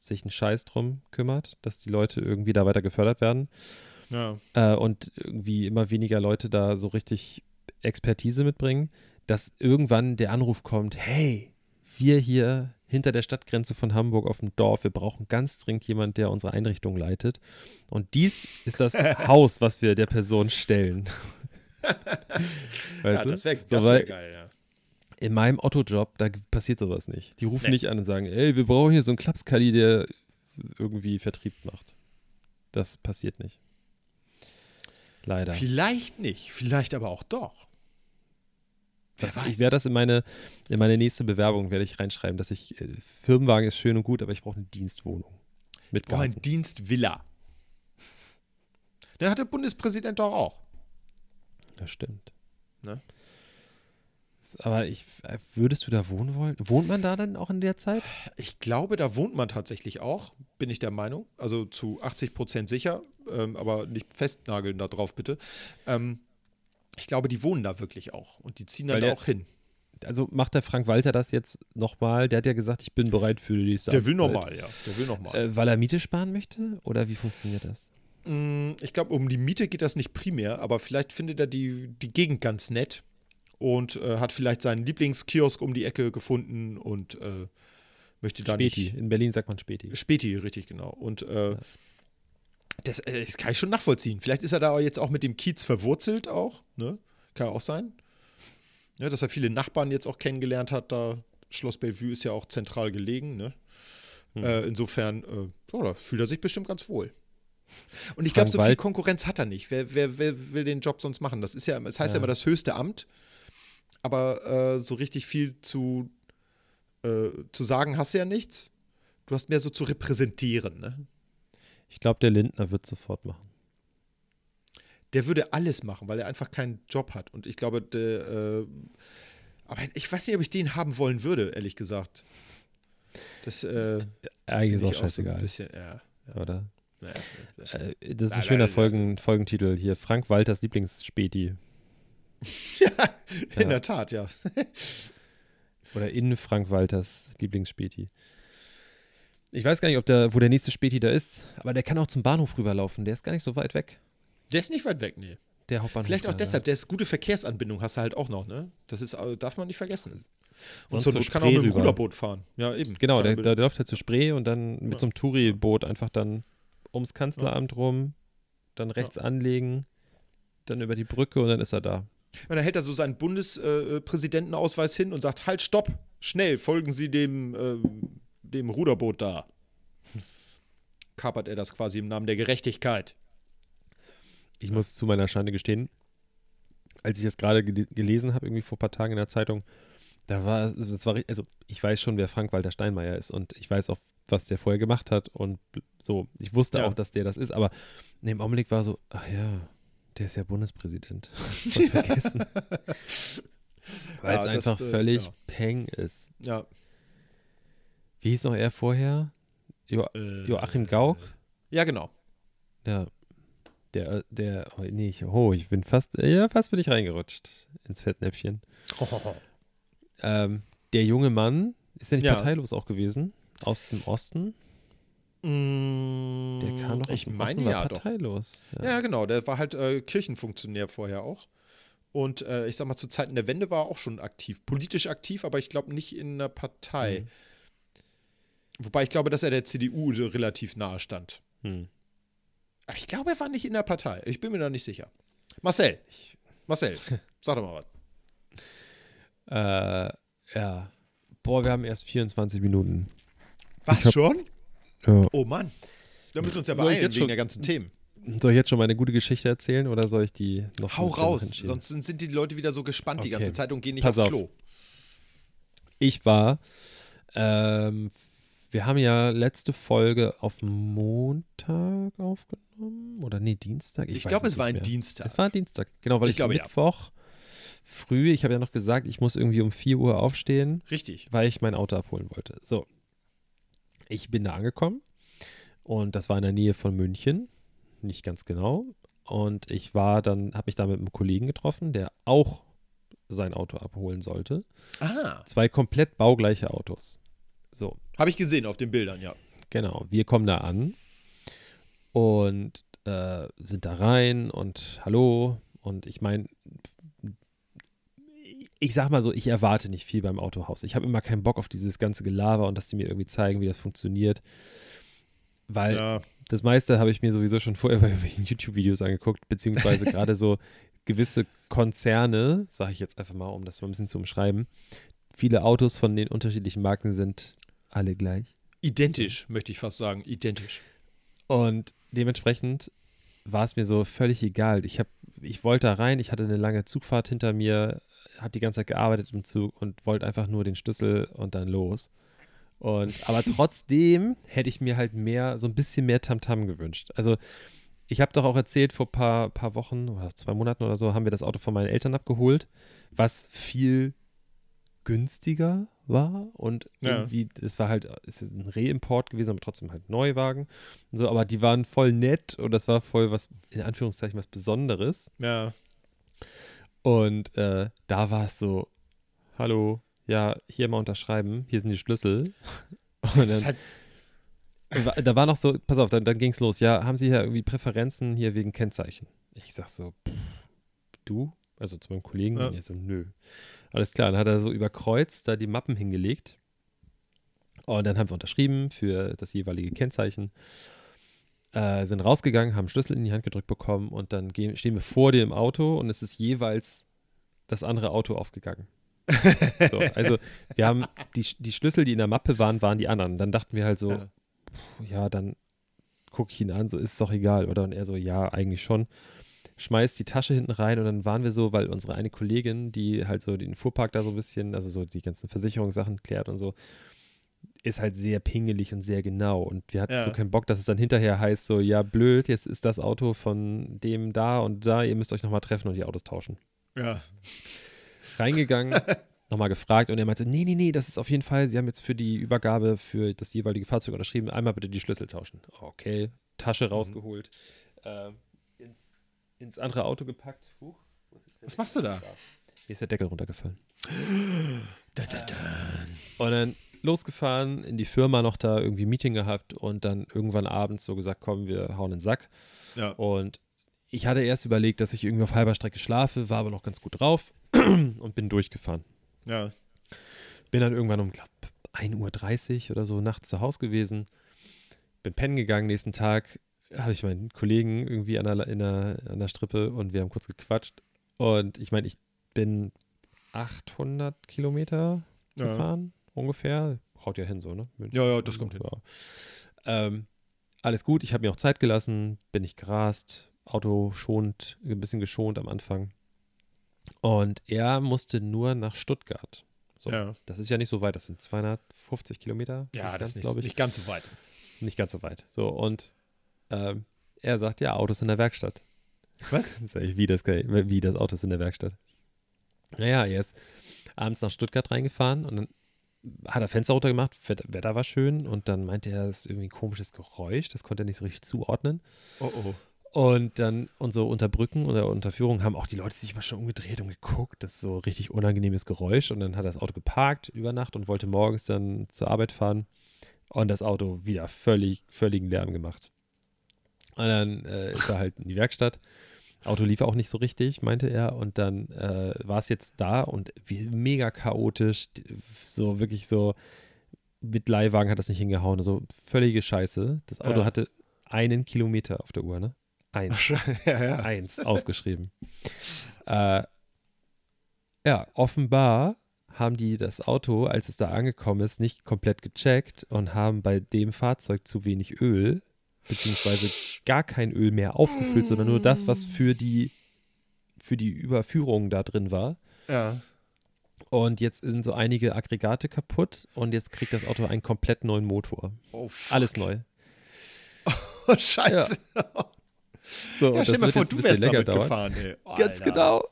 sich einen Scheiß drum kümmert, dass die Leute irgendwie da weiter gefördert werden. Ja. Äh, und irgendwie immer weniger Leute da so richtig Expertise mitbringen, dass irgendwann der Anruf kommt, hey, wir hier hinter der Stadtgrenze von Hamburg auf dem Dorf, wir brauchen ganz dringend jemanden, der unsere Einrichtung leitet. Und dies ist das Haus, was wir der Person stellen. weißt ja, das wäre so, wär geil, ja in meinem Otto-Job, da passiert sowas nicht. Die rufen nee. nicht an und sagen, ey, wir brauchen hier so einen Klapskali, der irgendwie Vertrieb macht. Das passiert nicht. Leider. Vielleicht nicht, vielleicht aber auch doch. Das, ich werde das in meine, in meine nächste Bewerbung werde ich reinschreiben, dass ich äh, Firmenwagen ist schön und gut, aber ich brauche eine Dienstwohnung. Mit Garten. Oh, ein Dienstvilla. Der hat der Bundespräsident doch auch. Das stimmt. Ne? Aber ich, äh, würdest du da wohnen wollen? Wohnt man da dann auch in der Zeit? Ich glaube, da wohnt man tatsächlich auch, bin ich der Meinung. Also zu 80 Prozent sicher, ähm, aber nicht festnageln da drauf, bitte. Ähm, ich glaube, die wohnen da wirklich auch und die ziehen dann da auch hin. Also macht der Frank Walter das jetzt nochmal? Der hat ja gesagt, ich bin bereit für die nächste Der will nochmal, ja. Der will nochmal. Äh, weil er Miete sparen möchte? Oder wie funktioniert das? Mm, ich glaube, um die Miete geht das nicht primär, aber vielleicht findet er die, die Gegend ganz nett und äh, hat vielleicht seinen Lieblingskiosk um die Ecke gefunden und äh, möchte da Späti. nicht. In Berlin sagt man Späti. Späti, richtig, genau. Und äh, ja. Das, äh, das, kann ich schon nachvollziehen. Vielleicht ist er da jetzt auch mit dem Kiez verwurzelt auch, ne? Kann auch sein. Ja, dass er viele Nachbarn jetzt auch kennengelernt hat, da Schloss Bellevue ist ja auch zentral gelegen, ne? Hm. Äh, insofern, äh, oh, da fühlt er sich bestimmt ganz wohl. Und ich glaube, so viel Konkurrenz hat er nicht. Wer, wer, wer, will den Job sonst machen? Das ist ja, das heißt ja, ja immer das höchste Amt aber äh, so richtig viel zu, äh, zu sagen hast du ja nichts. Du hast mehr so zu repräsentieren, ne? Ich glaube, der Lindner wird sofort machen. Der würde alles machen, weil er einfach keinen Job hat. Und ich glaube, der, äh, aber ich weiß nicht, ob ich den haben wollen würde, ehrlich gesagt. Das, äh, Eigentlich ist auch scheißegal. So bisschen, ja, ja. Oder? Ja, äh, das ist ein schöner Folgen, Folgentitel hier. Frank Walters Lieblingsspäti. ja, in der Tat, ja. Oder in Frank Walters Lieblingsspäti. Ich weiß gar nicht, ob der, wo der nächste Späti da ist, aber der kann auch zum Bahnhof rüberlaufen. Der ist gar nicht so weit weg. Der ist nicht weit weg, nee. Der Hauptbahnhof. Vielleicht auch da, deshalb, der ist gute Verkehrsanbindung hast du halt auch noch, ne? Das ist, darf man nicht vergessen. Und zur Not kann auch mit dem Ruderboot fahren. Ja, eben. Genau, der, der, läuft halt zu Spree und dann mit ja. so einem Touri-Boot einfach dann ums Kanzleramt ja. rum, dann rechts ja. anlegen, dann über die Brücke und dann ist er da. Und dann hält er so seinen Bundespräsidentenausweis hin und sagt: Halt, stopp, schnell, folgen Sie dem, äh, dem Ruderboot da. Kapert er das quasi im Namen der Gerechtigkeit. Ich muss zu meiner Schande gestehen, als ich das gerade gel gelesen habe, irgendwie vor ein paar Tagen in der Zeitung, da war, das war, also ich weiß schon, wer Frank-Walter Steinmeier ist und ich weiß auch, was der vorher gemacht hat und so. Ich wusste ja. auch, dass der das ist, aber in dem Augenblick war so, ach ja, der ist ja Bundespräsident. vergessen. Weil ja, es einfach das, äh, völlig ja. Peng ist. Ja. Wie hieß noch er vorher? Jo äh, Joachim Gauck? Ja, genau. Ja. Der, der, oh, nee, ich, oh, ich bin fast, ja, fast bin ich reingerutscht ins Fettnäpfchen. Oh. Ähm, der junge Mann, ist er nicht ja. parteilos auch gewesen? Aus dem Osten? Der kam doch ich meine ja parteilos. Doch. Ja. ja. genau. Der war halt äh, Kirchenfunktionär vorher auch. Und äh, ich sag mal, zu Zeiten der Wende war er auch schon aktiv. Politisch aktiv, aber ich glaube nicht in einer Partei. Hm. Wobei ich glaube, dass er der CDU relativ nahe stand. Hm. Aber ich glaube, er war nicht in der Partei. Ich bin mir da nicht sicher. Marcel. Marcel, sag doch mal was. Äh, ja. Boah, wir haben erst 24 Minuten. Was schon? Ja. Oh Mann. Da müssen wir uns ja beeilen wegen schon, der ganzen Themen. Soll ich jetzt schon meine gute Geschichte erzählen oder soll ich die noch Hau raus, sonst sind die Leute wieder so gespannt okay. die ganze Zeit und gehen nicht Pass aufs Klo. Ich war ähm, Wir haben ja letzte Folge auf Montag aufgenommen. Oder nee, Dienstag. Ich, weiß glaube, es war ein mehr. Dienstag. Es war ein Dienstag, genau, weil Ich ich, glaube, ja. Mittwoch früh, ich habe ja noch gesagt, ich muss irgendwie um 4 Uhr aufstehen, Richtig. weil ich mein Auto abholen wollte. So. Ich bin da angekommen und das war in der Nähe von München, nicht ganz genau. Und ich war dann, habe mich da mit einem Kollegen getroffen, der auch sein Auto abholen sollte. Ah, Zwei komplett baugleiche Autos. So, habe ich gesehen auf den Bildern, ja. Genau, wir kommen da an und äh, sind da rein und hallo. Und ich meine, ich sag mal so, ich erwarte nicht viel beim Autohaus. Ich habe immer keinen Bock auf dieses ganze Gelaber und dass die mir irgendwie zeigen, wie das funktioniert. Weil Ja, das meiste habe ich mir sowieso schon vorher bei irgendwelchen YouTube-Videos angeguckt, beziehungsweise gerade so gewisse Konzerne, sage ich jetzt einfach mal, um das mal ein bisschen zu umschreiben. Viele Autos von den unterschiedlichen Marken sind alle gleich. identisch, möchte ich fast sagen. Identisch. Und dementsprechend war es mir so völlig egal. Ich, hab, ich wollte da rein, ich hatte eine lange Zugfahrt hinter mir, habe die ganze Zeit gearbeitet im Zug und wollte einfach nur den Schlüssel und dann los. Und, aber trotzdem hätte ich mir halt mehr, so ein bisschen mehr Tamtam gewünscht. Also ich habe doch auch erzählt, vor ein paar, paar Wochen oder zwei Monaten oder so, haben wir das Auto von meinen Eltern abgeholt, was viel günstiger war und Ja. irgendwie, es war halt, es ist ein Reimport gewesen, aber trotzdem halt Neuwagen und so, aber die waren voll nett und das war voll was, in Anführungszeichen, was Besonderes. Ja. Und äh, da war es so, hallo, ja, hier mal unterschreiben, hier sind die Schlüssel. Und dann, halt, da war noch so, pass auf, dann, dann ging es los, ja, haben Sie hier irgendwie Präferenzen hier wegen Kennzeichen? Ich sag so, pff, du? Also zu meinem Kollegen, Ja. ja. so, nö. Alles klar, dann hat er so überkreuzt da die Mappen hingelegt. Und dann haben wir unterschrieben für das jeweilige Kennzeichen. Äh, sind rausgegangen, haben Schlüssel in die Hand gedrückt bekommen und dann gehen, stehen wir vor dir im Auto und es ist jeweils das andere Auto aufgegangen. so, also wir haben die, die Schlüssel, die in der Mappe waren, waren die anderen. Dann dachten wir halt so, Ja. ja, ja dann gucke ich ihn an, so ist es doch egal, oder? Und er so, ja, eigentlich schon. Schmeißt die Tasche hinten rein und dann waren wir so, weil unsere eine Kollegin, die halt so den Fuhrpark da so ein bisschen, also so die ganzen Versicherungssachen klärt und so, ist halt sehr pingelig und sehr genau. Und wir hatten Ja. so keinen Bock, dass es dann hinterher heißt, so, ja, blöd, jetzt ist das Auto von dem da und da, ihr müsst euch nochmal treffen und die Autos tauschen. ja. Reingegangen, nochmal gefragt und er meinte, nee, nee, nee, das ist auf jeden Fall, sie haben jetzt für die Übergabe für das jeweilige Fahrzeug unterschrieben, einmal bitte die Schlüssel tauschen. Okay, Tasche rausgeholt, äh, ins, ins andere Auto gepackt. Huch, wo ist jetzt der Was machst du da? Hier ist der Deckel runtergefallen. Da, da, da. Und dann losgefahren, in die Firma noch da irgendwie Meeting gehabt und dann irgendwann abends so gesagt, komm, wir hauen den Sack. Ja. Und ich hatte erst überlegt, dass ich irgendwie auf halber Strecke schlafe, war aber noch ganz gut drauf und bin durchgefahren. Ja. Bin dann irgendwann um, glaub, 1.30 Uhr oder so nachts zu Hause gewesen. Bin pennen gegangen. Nächsten Tag habe ich meinen Kollegen irgendwie an der, in der, an der Strippe und wir haben kurz gequatscht. Und ich meine, ich bin 800 Kilometer Ja. gefahren, ungefähr. Haut ja hin so, ne? München. Ja, ja, das kommt hin. Ja. Ähm, alles gut, ich habe mir auch Zeit gelassen, bin nicht gerast, Auto schont, ein bisschen geschont am Anfang. Und er musste nur nach Stuttgart. So, Ja. Das ist ja nicht so weit, das sind 250 Kilometer. Ja, das ist glaube ich. nicht ganz so weit. Nicht ganz so weit. So, und ähm, er sagt, ja, Autos in der Werkstatt. Was? Sag ich, wie das, wie das Auto ist in der Werkstatt. Naja, er ist abends nach Stuttgart reingefahren und dann hat er Fenster runtergemacht, Wett- Wetter war schön und dann meinte er, es ist irgendwie ein komisches Geräusch, das konnte er nicht so richtig zuordnen. Oh, oh. Und dann unsere Unterbrücken oder Unterführung haben auch die Leute sich mal schon umgedreht und geguckt. Das ist so ein richtig unangenehmes Geräusch. Und dann hat er das Auto geparkt über Nacht und wollte morgens dann zur Arbeit fahren. Und das Auto wieder völlig, völligen Lärm gemacht. Und dann äh, ist er halt in die Werkstatt. Auto lief auch nicht so richtig, meinte er. Und dann äh, war es jetzt da und wie mega chaotisch. So wirklich so mit Leihwagen hat das nicht hingehauen. So völlige Scheiße. Das Auto Ja. hatte einen Kilometer auf der Uhr, ne? Eins. ja, ja. Eins ausgeschrieben. äh, ja, offenbar haben die das Auto, als es da angekommen ist, nicht komplett gecheckt und haben bei dem Fahrzeug zu wenig Öl, beziehungsweise gar kein Öl mehr aufgefüllt, sondern nur das, was für die, für die Überführung da drin war. Ja. Und jetzt sind so einige Aggregate kaputt und jetzt kriegt das Auto einen komplett neuen Motor. Oh, fuck. Alles neu. Oh, scheiße. So, Ja, stell mal vor, jetzt ein du bisschen wärst damit dauern. gefahren. Ey. Ganz Alter. genau.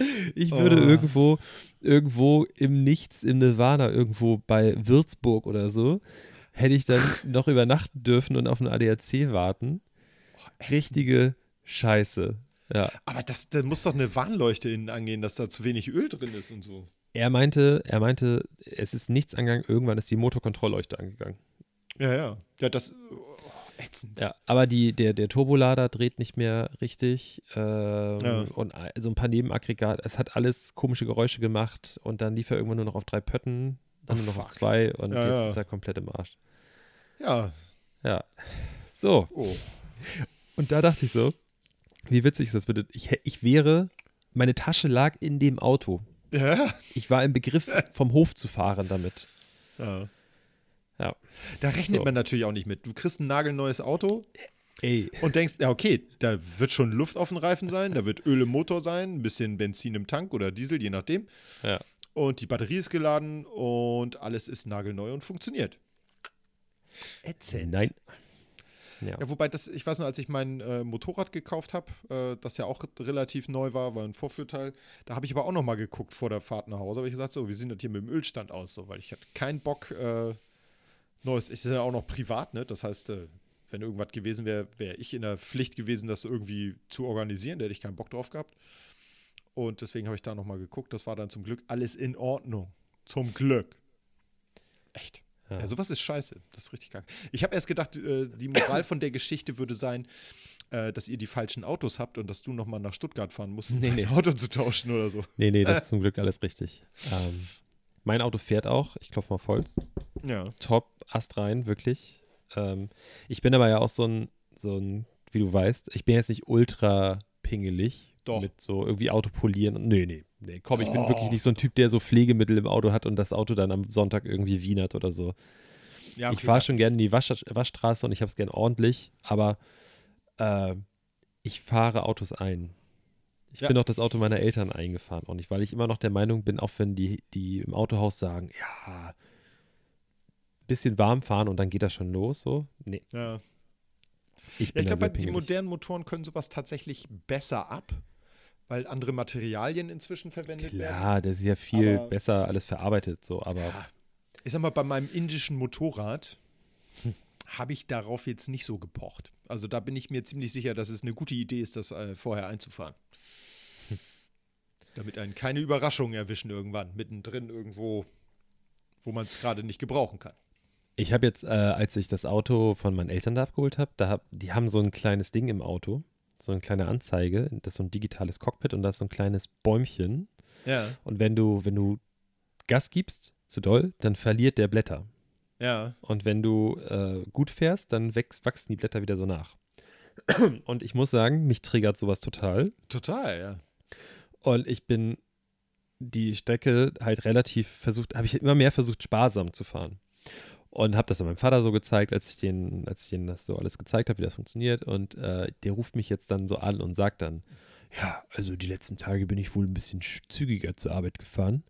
ich würde Oh. irgendwo, irgendwo im Nichts, im Nirvana, irgendwo bei Würzburg oder so, hätte ich dann noch übernachten dürfen und auf einen ADAC warten. Richtige Scheiße. Ja. Aber das, da muss doch eine Warnleuchte innen angehen, dass da zu wenig Öl drin ist und so. Er meinte, er meinte, es ist nichts angegangen, irgendwann ist die Motorkontrollleuchte angegangen. Ja, ja. Ja, das. Oh, ätzend. Ja, aber die, der, der Turbolader dreht nicht mehr richtig ähm, Ja. und so ein paar Nebenaggregate. Es hat alles komische Geräusche gemacht und dann lief er irgendwann nur noch auf drei Pötten, dann Oh, nur noch auf fuck. zwei und Ja, jetzt ja. ist er komplett im Arsch. Ja. Ja. So, Oh. und da dachte ich so, wie witzig ist das bitte? Ich, ich wäre, meine Tasche lag in dem Auto. Ja. Ich war im Begriff, vom Hof zu fahren damit. ja. Ja. Da rechnet So. man natürlich auch nicht mit. Du kriegst ein nagelneues Auto Ey. und denkst, ja, okay, da wird schon Luft auf dem Reifen sein, da wird Öl im Motor sein, ein bisschen Benzin im Tank oder Diesel, je nachdem. Ja. Und die Batterie ist geladen und alles ist nagelneu und funktioniert. Ätzend. Nein. Ja. Ja, wobei das, ich weiß noch, als ich mein äh, Motorrad gekauft habe, äh, das ja auch relativ neu war, war ein Vorführteil, da habe ich aber auch noch mal geguckt vor der Fahrt nach Hause, habe ich gesagt, so, wie sieht das hier mit dem Ölstand aus, so, weil ich hatte keinen Bock, äh, neues, ich bin ja auch noch privat, ne, das heißt, äh, wenn irgendwas gewesen wäre, wäre ich in der Pflicht gewesen, das irgendwie zu organisieren, da hätte ich keinen Bock drauf gehabt. Und deswegen habe ich da noch mal geguckt, das war dann zum Glück alles in Ordnung. Zum Glück. Echt. Ja. Ja, sowas ist scheiße. Das ist richtig kacke. Ich habe erst gedacht, äh, die Moral von der Geschichte würde sein, äh, dass ihr die falschen Autos habt und dass du noch mal nach Stuttgart fahren musst, um Nee, dein nee. Auto zu tauschen oder so. Nee, nee, das ist zum Glück alles richtig. Ähm, mein Auto fährt auch. Ich klopfe mal Holz. Ja. Top, Ast rein, wirklich. Ähm, ich bin aber ja auch so ein, so ein, wie du weißt, ich bin jetzt nicht ultra pingelig. Doch. Mit so irgendwie Auto polieren. und- Nee, nee, nee. Komm, ich bin Doch. wirklich nicht so ein Typ, der so Pflegemittel im Auto hat und das Auto dann am Sonntag irgendwie wienert oder so. ja ich okay, fahre das- schon gerne in die Wasch Waschstraße und ich habe es gern ordentlich, aber äh, ich fahre Autos ein. Ich Ja. bin auch das Auto meiner Eltern eingefahren, auch nicht, weil ich immer noch der Meinung bin, auch wenn die, die im Autohaus sagen, ja, bisschen warm fahren und dann geht das schon los, so. Nee, Ja. ich Ja, bin ich glaube, die modernen Motoren können sowas tatsächlich besser ab, weil andere Materialien inzwischen verwendet werden. Klar, das ist ja viel Aber- besser alles verarbeitet, so, aber Ja. Ich sag mal, bei meinem indischen Motorrad habe ich darauf jetzt nicht so gepocht. Also da bin ich mir ziemlich sicher, dass es eine gute Idee ist, das äh, vorher einzufahren. Damit einen keine Überraschungen erwischen irgendwann, mittendrin irgendwo, wo man es gerade nicht gebrauchen kann. Ich habe jetzt, äh, als ich das Auto von meinen Eltern da abgeholt habe, da hab, die haben so ein kleines Ding im Auto, so eine kleine Anzeige, das ist so ein digitales Cockpit und da ist so ein kleines Bäumchen. Ja, Und wenn du, wenn du Gas gibst, zu doll, dann verliert der Blätter. ja. Und wenn du äh, gut fährst, dann wächst, wachsen die Blätter wieder so nach. Und ich muss sagen, mich triggert sowas total. Total, ja. Und ich bin die Strecke halt relativ versucht, habe ich immer mehr versucht, sparsam zu fahren. Und habe das meinem Vater so gezeigt, als ich den, als ich denen das so alles gezeigt habe, wie das funktioniert. Und äh, der ruft mich jetzt dann so an und sagt dann, ja, also die letzten Tage bin ich wohl ein bisschen sch- zügiger zur Arbeit gefahren.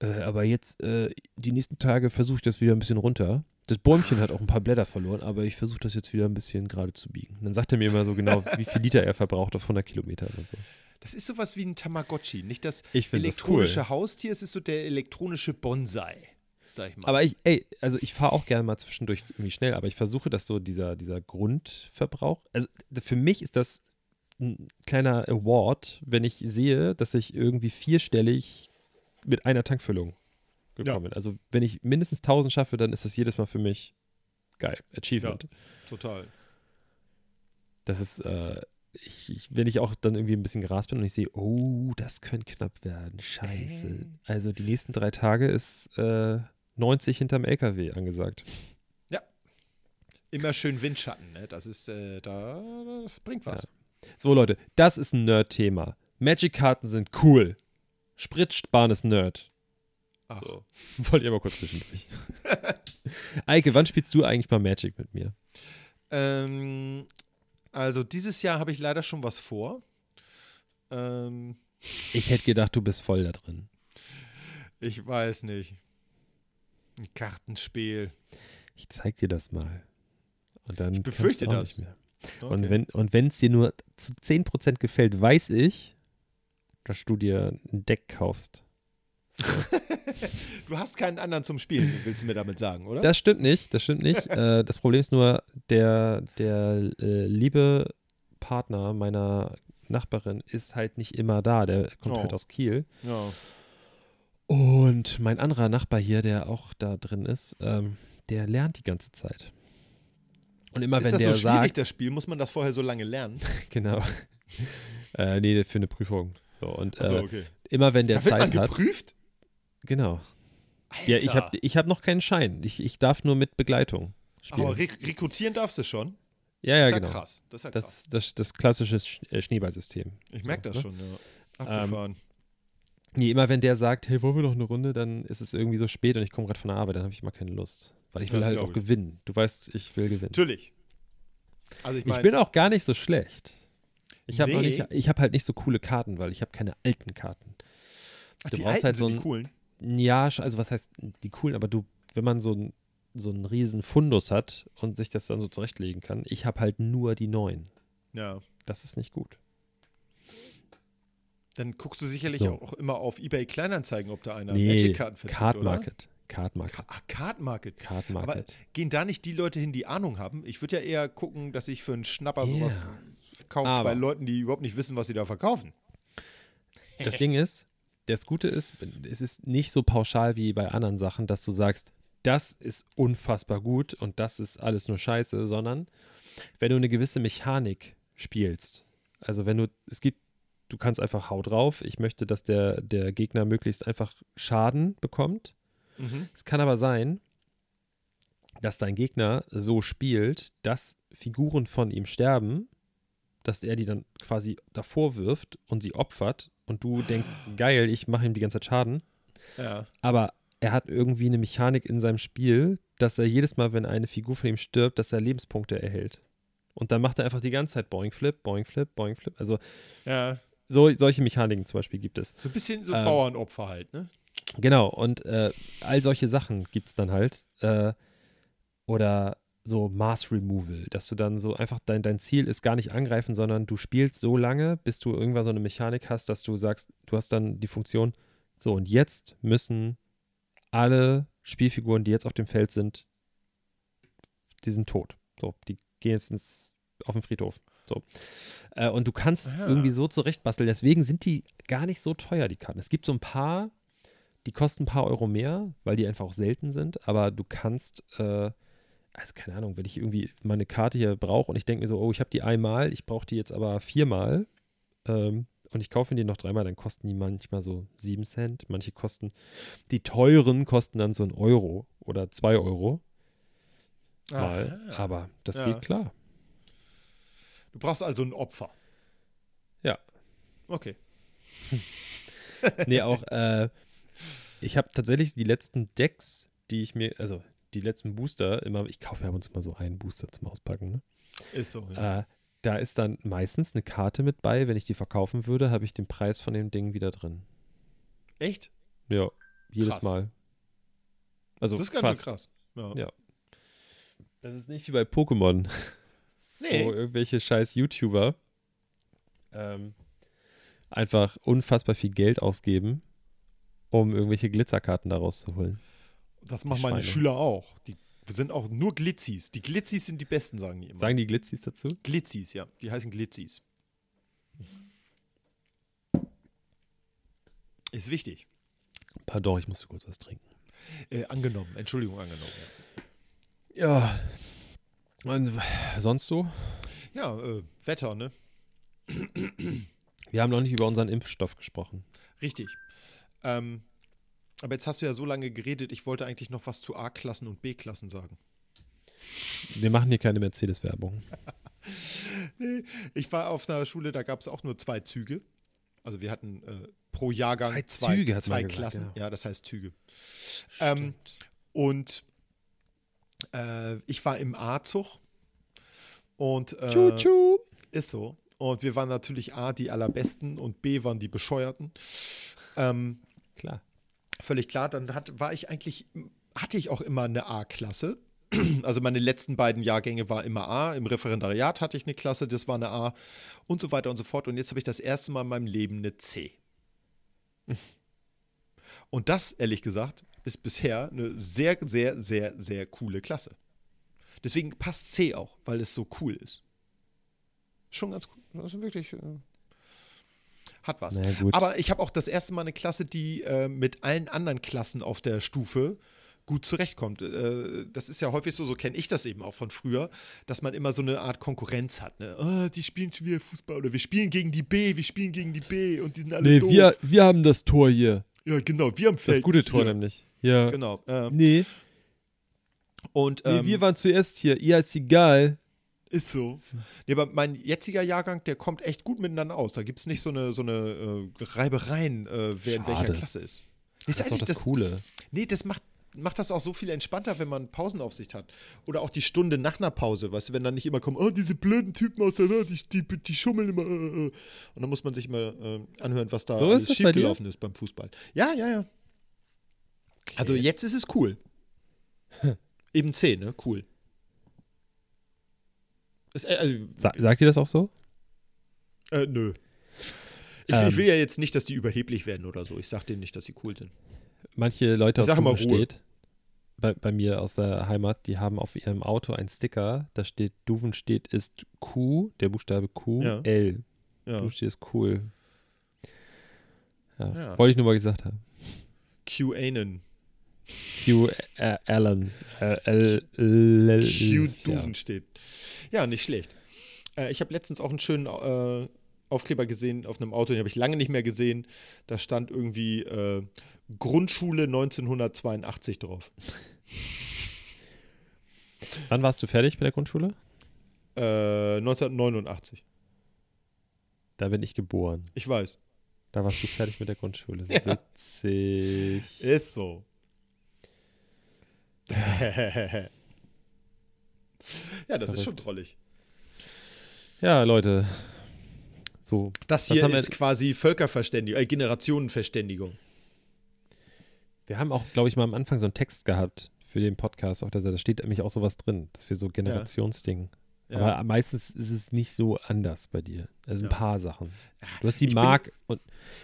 Äh, aber jetzt, äh, die nächsten Tage versuche ich das wieder ein bisschen runter. Das Bäumchen hat auch ein paar Blätter verloren, aber ich versuche das jetzt wieder ein bisschen gerade zu biegen. Und dann sagt er mir immer so genau, wie viel Liter er verbraucht auf 100 Kilometern und so. Das ist sowas wie ein Tamagotchi. Nicht das find das elektronische cool. Haustier, es ist so der elektronische Bonsai, sag ich mal. Aber ich, ey, also ich fahre auch gerne mal zwischendurch irgendwie schnell, aber ich versuche, dass so dieser, dieser Grundverbrauch, also für mich ist das ein kleiner Award, wenn ich sehe, dass ich irgendwie vierstellig mit einer Tankfüllung gekommen bin. Also wenn ich mindestens 1000 schaffe, dann ist das jedes Mal für mich geil. Achievement. Total. Das ist, äh, ich, ich, wenn ich auch dann irgendwie ein bisschen gerast bin und ich sehe, oh, das könnte knapp werden. Scheiße. Äh. Also die nächsten drei Tage ist äh, 90 hinterm LKW angesagt. Immer schön Windschatten, ne? Das ist, äh, da, das bringt was. So, Leute, das ist ein Nerd-Thema. Magic-Karten sind cool. Spritsparen ist Nerd. Ach. So. Wollte ich aber kurz zwischendurch. Eike, wann spielst du eigentlich mal Magic mit mir? Ähm, also dieses Jahr habe ich leider schon was vor. Ähm, Ich hätte gedacht, du bist voll da drin. Ich weiß nicht. Ein Kartenspiel. Ich zeig dir das mal. Und dann Ich befürchte das. Nicht mehr. Und wenn und wenn es dir nur zu 10% gefällt, weiß ich, dass du dir ein Deck kaufst. du hast keinen anderen zum Spielen, willst du mir damit sagen, oder? Das stimmt nicht, das stimmt nicht. äh, das Problem ist nur, der, der äh, liebe Partner meiner Nachbarin ist halt nicht immer da. Der kommt Oh. halt aus Kiel. ja. Und mein anderer Nachbar hier, der auch da drin ist, ähm, der lernt die ganze Zeit. Und immer Ist wenn das der so schwierig, sagt, das Spiel? Muss man das vorher so lange lernen? genau, äh, nee, für eine Prüfung. So, und äh, okay. immer wenn der Da wird man Zeit hat, geprüft? genau. Alter. Ja, ich habe ich hab noch keinen Schein. Ich, ich darf nur mit Begleitung spielen. Aber rek rekrutieren darfst du schon? ja, ja, das genau. krass. Das ist ja krass. Das, das, das klassische Sch äh, Schneeballsystem. ich merke das ne? schon, ja. Abgefahren. Nee, immer wenn der sagt, hey, wollen wir noch eine Runde, dann ist es irgendwie so spät und ich komme gerade von der Arbeit, dann habe ich immer keine Lust. Weil ich will Das halt auch ich. gewinnen. Du weißt, ich will gewinnen. Natürlich. Also ich Ich meine, bin auch gar nicht so schlecht. Ich habe Nee. nicht, ich habe halt nicht so coole Karten, weil ich habe keine alten Karten. ach, du die brauchst Alten halt so die ein- coolen. Ja, also was heißt die coolen, aber du, wenn man so ein so einen riesen Fundus hat und sich das dann so zurechtlegen kann, ich habe halt nur die neuen. Ja. Das ist nicht gut. Dann guckst du sicherlich So. auch immer auf Ebay Kleinanzeigen, ob da einer nee, Magic-Karten vertickt, Card oder? Market. Card Market. Ka ah, Card Market. Card Aber Market. gehen da nicht die Leute hin, die Ahnung haben? Ich würde ja eher gucken, dass ich für einen Schnapper Ja. sowas kaufe Aber- bei Leuten, die überhaupt nicht wissen, was sie da verkaufen. Das Ding ist, das Gute ist, es ist nicht so pauschal wie bei anderen Sachen, dass du sagst, das ist unfassbar gut und das ist alles nur Scheiße, sondern wenn du eine gewisse Mechanik spielst, also wenn du, es gibt, du kannst einfach Hau drauf, ich möchte, dass der, der Gegner möglichst einfach Schaden bekommt. Mhm. Es kann aber sein, dass dein Gegner so spielt, dass Figuren von ihm sterben, dass er die dann quasi davor wirft und sie opfert und du denkst, geil, ich mache ihm die ganze Zeit Schaden. Ja. Aber er hat irgendwie eine Mechanik in seinem Spiel, dass er jedes Mal, wenn eine Figur von ihm stirbt, dass er Lebenspunkte erhält. Und dann macht er einfach die ganze Zeit Boing Flip, Boing Flip, Boing Flip. Also Ja. So, solche Mechaniken zum Beispiel gibt es. So ein bisschen so Ähm, Bauernopfer halt, ne? Genau, und äh, all solche Sachen gibt es dann halt. Äh, oder so Mass Removal, dass du dann so einfach dein, dein Ziel ist gar nicht angreifen, sondern du spielst so lange, bis du irgendwann so eine Mechanik hast, dass du sagst, du hast dann die Funktion, so und jetzt müssen alle Spielfiguren, die jetzt auf dem Feld sind, die sind tot. So, die gehen jetzt ins, auf den Friedhof. So. Äh, und du kannst es Aha. irgendwie so zurechtbasteln. Deswegen sind die gar nicht so teuer, die Karten. Es gibt so ein paar, die kosten ein paar Euro mehr, weil die einfach auch selten sind. Aber du kannst, äh, also keine Ahnung, wenn ich irgendwie meine Karte hier brauche und ich denke mir so, oh, ich habe die einmal, ich brauche die jetzt aber viermal ähm, und ich kaufe mir die noch dreimal, dann kosten die manchmal so sieben Cent. Manche kosten, die teuren kosten dann so ein Euro oder zwei Euro mal. Aber das Ja. geht klar. Du brauchst also ein Opfer. Ja. Okay. nee, auch, äh, ich habe tatsächlich die letzten Decks, die ich mir, also die letzten Booster, immer, ich kaufe mir ab und zu mal so einen Booster zum Auspacken, ne? Ist so. Ja. Äh, da ist dann meistens eine Karte mit bei. Wenn ich die verkaufen würde, habe ich den Preis von dem Ding wieder drin. Echt? Ja, jedes Krass. Mal. Also Das ist ganz fast. krass. Ja. Ja. Das ist nicht wie bei Pokémon, Nee. wo irgendwelche scheiß YouTuber ähm, einfach unfassbar viel Geld ausgeben, um irgendwelche Glitzerkarten daraus zu holen. Das machen meine. Schüler auch. Die sind auch nur Glitzis. Die Glitzis sind die besten, sagen die immer. Sagen die Glitzis dazu? Glitzis, ja. Die heißen Glitzis. Ist wichtig. Pardon, ich musste kurz was trinken. Äh, angenommen. Entschuldigung, angenommen. Ja. Und sonst so? Ja, äh, Wetter, ne? Wir haben noch nicht über unseren Impfstoff gesprochen. Richtig. Ähm, aber jetzt hast du ja so lange geredet, ich wollte eigentlich noch was zu A-Klassen und B-Klassen sagen. Wir machen hier keine Mercedes-Werbung. Nee, ich war auf einer Schule, da gab es auch nur zwei Züge. Also wir hatten äh, pro Jahrgang Zwei zwei, Züge, hat zwei man gesagt, Klassen. ja. Ja, das heißt Züge. Ähm, und äh, ich war im A-Zug und äh, Tschu-tschu. ist so. Und wir waren natürlich A, die allerbesten und B waren die Bescheuerten. Ähm, Klar. völlig klar. Dann hat, war ich eigentlich, hatte ich auch immer eine A-Klasse. Also meine letzten beiden Jahrgänge war immer A. Im Referendariat hatte ich eine Klasse, das war eine A und so weiter und so fort. Und jetzt habe ich das erste Mal in meinem Leben eine C. Und das, ehrlich gesagt, ist bisher eine sehr, sehr, sehr, sehr coole Klasse. Deswegen passt C auch, weil es so cool ist. Schon ganz cool. Also wirklich. Äh, hat was. Na gut. Aber ich habe auch das erste Mal eine Klasse, die äh, mit allen anderen Klassen auf der Stufe gut zurechtkommt. Äh, das ist ja häufig so, so kenne ich das eben auch von früher, dass man immer so eine Art Konkurrenz hat. Ne? Oh, die spielen schon wieder Fußball oder wir spielen gegen die B, wir spielen gegen die B und die sind alle Nee, doof. wir, wir haben das Tor hier. ja, genau, wir haben Das Feld. gute Tor hier. nämlich. Ja. Genau. Äh, Nee, und nee ähm, wir waren zuerst hier. Ja, ist egal. Ist so. Nee, aber mein jetziger Jahrgang, der kommt echt gut miteinander aus. Da gibt es nicht so eine, so eine äh, Reibereien, äh, wer in welcher. Klasse ist. Das ist doch eigentlich das, Coole. Nee, das macht, macht das auch so viel entspannter, wenn man Pausenaufsicht hat. Oder auch die Stunde nach einer Pause, weißt du, wenn dann nicht immer kommen, oh, diese blöden Typen aus der, die, die, die schummeln immer. Äh, äh. Und dann muss man sich mal äh, anhören, was da So alles ist das bei schiefgelaufen ist beim Fußball. Ja, ja, ja. Also jetzt ist es cool. Eben 10, ne? Cool. Ist, äh, also, Sa sagt ihr das auch so? äh, nö. Ich, Ähm. ich will ja jetzt nicht, dass die überheblich werden oder so. Ich sag denen nicht, dass sie cool sind. Manche Leute Ich aus Ruhe. Duvenstedt, bei, bei mir aus der Heimat, die haben auf ihrem Auto einen Sticker, da steht Duvenstedt ist Q, der Buchstabe Q, Ja. L. Ja. Duvenstedt ist cool. Ja. Ja. Wollte ich nur mal gesagt haben. QAnon. Q äh, Allen. Äh, ja. Duven steht. Ja, nicht schlecht. Äh, ich habe letztens auch einen schönen Aufkleber gesehen auf einem Auto, den habe ich lange nicht mehr gesehen. Da stand irgendwie Grundschule 1982 drauf. Wann warst du fertig mit der Grundschule? Äh, 1989. Da bin ich geboren. Ich weiß. Da warst du fertig mit der Grundschule. Ja. Witzig. Ist so. Ja, das ist schon drollig. Ja, Leute. So. Das hier haben wir- ist quasi Völkerverständigung, äh, Generationenverständigung. Wir haben auch, glaube ich, mal am Anfang so einen Text gehabt für den Podcast auf der Seite. Da steht nämlich auch sowas drin, dass wir so Generationsding. Ja. Aber meistens ist es nicht so anders bei dir. Also ein Ja. paar Sachen. Ja, Du hast die Mark und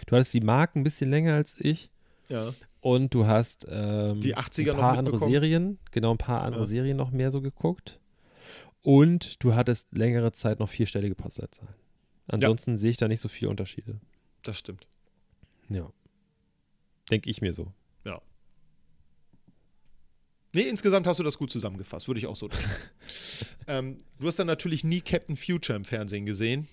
du hattest die Mark ein bisschen länger als ich ja. und du hast ähm, Die 80er ein noch paar andere mitbekommen? Serien, genau ein paar andere Ja. Serien noch mehr so geguckt. Und du hattest längere Zeit noch vierstellige Postleitzahlen. Ansonsten sehe ich da nicht so viele Unterschiede. Das stimmt. Ja. Denke ich mir so. Nee, insgesamt hast du das gut zusammengefasst, würde ich auch so sagen. ähm, du hast dann natürlich nie Captain Future im Fernsehen gesehen.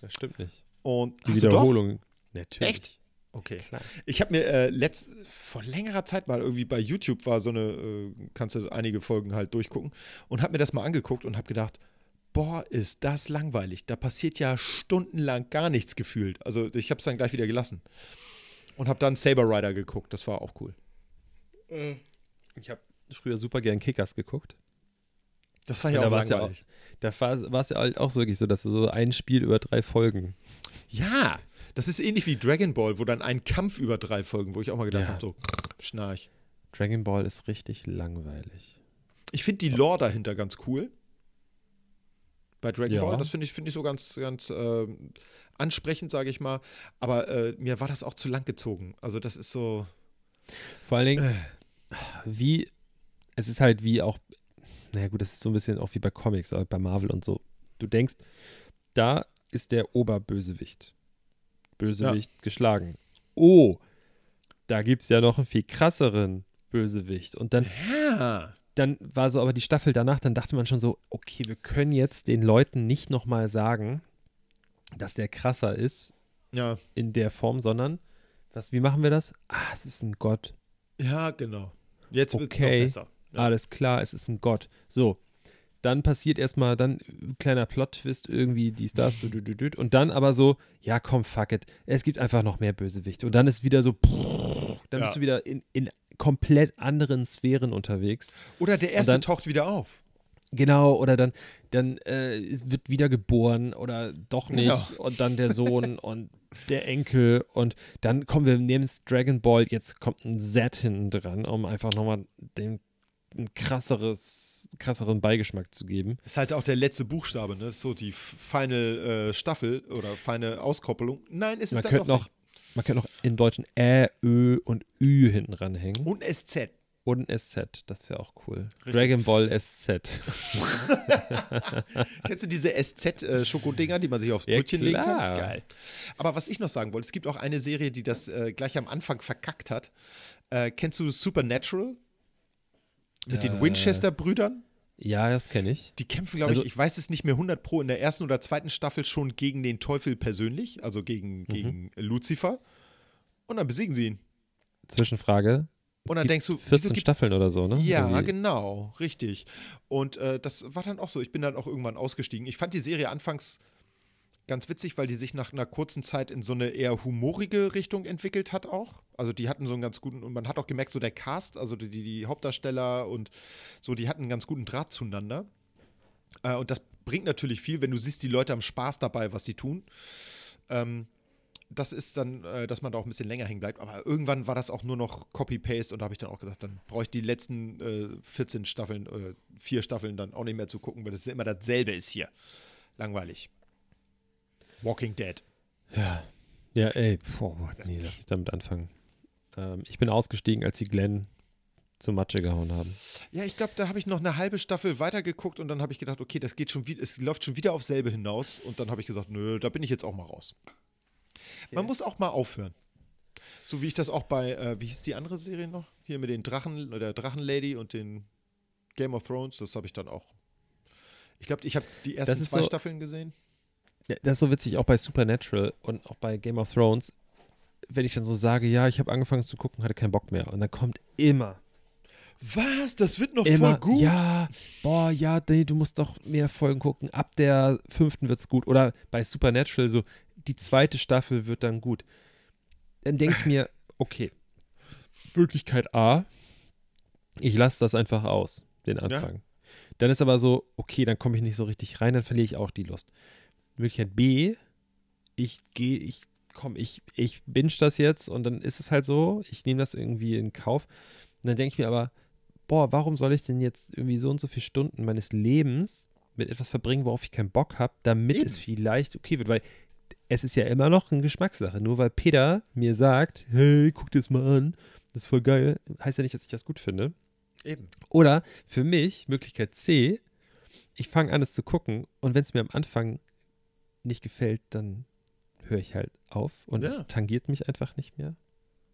Das stimmt nicht. Und Die hast du doch? Wiederholung. Natürlich. Echt? Okay. Klar. Ich habe mir äh, letzt, vor längerer Zeit mal irgendwie bei YouTube war so eine, äh, kannst du einige Folgen halt durchgucken und habe mir das mal angeguckt und habe gedacht, boah, ist das langweilig. Da passiert ja stundenlang gar nichts gefühlt. Also ich habe es dann gleich wieder gelassen. Und habe dann Saber Rider geguckt. Das war auch cool. Ich habe früher super gern Kickers geguckt. Das war ja Und da auch war's ja langweilig. Da war es ja halt auch so wirklich so, dass du so ein Spiel über drei Folgen. Ja, das ist ähnlich wie Dragon Ball, wo dann ein Kampf über drei Folgen, wo ich auch mal gedacht Ja. habe, so, schnarch. Dragon Ball ist richtig langweilig. Ich finde die Lore dahinter ganz cool. Bei Dragon Ja. Ball, das finde ich, find ich so ganz, ganz ähm, ansprechend, sage ich mal. Aber äh, mir war das auch zu lang gezogen. Also das ist so. Vor allen Dingen, Äh. wie, es ist halt wie auch, naja gut, das ist so ein bisschen auch wie bei Comics, aber bei Marvel und so. Du denkst, da ist der Oberbösewicht. Bösewicht geschlagen. Oh, da gibt es ja noch einen viel krasseren Bösewicht. Und dann, Ja. dann war so aber die Staffel danach, dann dachte man schon so, okay, wir können jetzt den Leuten nicht nochmal sagen, dass der krasser ist Ja. in der Form, sondern, was, wie machen wir das? Ah, es ist ein Gott. Ja, genau. Jetzt wird es Okay. noch besser. Ja. Alles klar, es ist ein Gott. So, dann passiert erstmal, dann äh, kleiner Plot-Twist irgendwie, dü, dü, und dann aber so, ja komm, fuck it, es gibt einfach noch mehr Bösewichte. Und dann ist wieder so, dann Ja. bist du wieder in, in komplett anderen Sphären unterwegs. Oder der erste dann- taucht wieder auf. Genau, oder dann, dann äh, wird wiedergeboren oder doch nicht. Ja. Und dann der Sohn und der Enkel. Und dann kommen wir, nehmen es Dragon Ball, jetzt kommt ein Z hinten dran, um einfach nochmal den ein krasseres, krasseren Beigeschmack zu geben. Ist halt auch der letzte Buchstabe, ne? So die Final äh, Staffel oder feine Auskoppelung. Nein, ist es Man dann könnte doch noch, man könnte noch im Deutschen Ä, Ö und Ü hinten ranhängen. nicht. Und SZ. Und ein SZ, das wäre auch cool. Richtig. Dragon Ball SZ. Kennst du diese SZ-Schokodinger, die man sich aufs Ja, Brötchen legen kann? Geil. Aber was ich noch sagen wollte, es gibt auch eine Serie, die das äh, gleich am Anfang verkackt hat. Äh, kennst du Supernatural? Mit den Äh. Winchester-Brüdern? Ja, das kenne ich. Die kämpfen, glaube Also- ich, ich weiß es nicht mehr 100 Pro, in der ersten oder zweiten Staffel schon gegen den Teufel persönlich, also gegen, Mhm. gegen Lucifer. Und dann besiegen sie ihn. Zwischenfrage. Es Und dann denkst du, wieso 14 gibt- Staffeln oder so, ne? Ja, Irgendwie. genau, richtig. Und äh, das war dann auch so. Ich bin dann auch irgendwann ausgestiegen. Ich fand die Serie anfangs ganz witzig, weil die sich nach einer kurzen Zeit in so eine eher humorige Richtung entwickelt hat auch. Also die hatten so einen ganz guten, und man hat auch gemerkt, so der Cast, also die, die Hauptdarsteller und so, die hatten einen ganz guten Draht zueinander. Äh, und das bringt natürlich viel, wenn du siehst, die Leute haben Spaß dabei, was die tun. Ähm, das ist dann, äh, dass man da auch ein bisschen länger hängen bleibt. Aber irgendwann war das auch nur noch Copy-Paste und da habe ich dann auch gesagt, dann brauche ich die letzten äh, 14 Staffeln oder vier Staffeln dann auch nicht mehr zu gucken, weil das immer dasselbe ist hier. Langweilig. Walking Dead. Ja. Ja, ey, boah, nee, lass ich damit anfangen. Ähm, ich bin ausgestiegen, als sie Glenn zu Matsche gehauen haben. Ja, ich glaube, da habe ich noch eine halbe Staffel weitergeguckt und dann habe ich gedacht, okay, das geht schon wieder, es läuft schon wieder aufs selbe hinaus und dann habe ich gesagt, nö, da bin ich jetzt auch mal raus. Man muss auch mal aufhören. So wie ich das auch bei, äh, wie hieß die andere Serie noch? Hier mit den Drachen, der Drachenlady und den Game of Thrones, das habe ich dann auch. Ich glaube, ich habe die ersten zwei so- Staffeln gesehen. Ja, das ist so witzig, auch bei Supernatural und auch bei Game of Thrones, wenn ich dann so sage, ja, ich habe angefangen zu gucken, hatte keinen Bock mehr. Und dann kommt immer, Was? Das wird noch immer, voll gut? ja, boah, ja, nee, du musst doch mehr Folgen gucken. Ab der fünften wird's gut. Oder bei Supernatural so, die zweite Staffel wird dann gut. Dann denke ich mir, okay, Möglichkeit A, ich lasse das einfach aus, den Anfang. Dann ist aber so, okay, dann komme ich nicht so richtig rein, dann verliere ich auch die Lust. Möglichkeit B, ich gehe, ich komm, ich, ich binge das jetzt und dann ist es halt so, ich nehme das irgendwie in Kauf. Und dann denke ich mir aber, boah, warum soll ich denn jetzt irgendwie so und so viele Stunden meines Lebens mit etwas verbringen, worauf ich keinen Bock habe, damit Eben. es vielleicht okay wird? Weil es ist ja immer noch eine Geschmackssache. Nur weil Peter mir sagt, hey, guck dir das mal an, das ist voll geil, heißt ja nicht, dass ich das gut finde. Eben. Oder für mich, Möglichkeit C, ich fange an, es zu gucken und wenn es mir am Anfang nicht gefällt, dann höre ich halt auf und Ja. es tangiert mich einfach nicht mehr.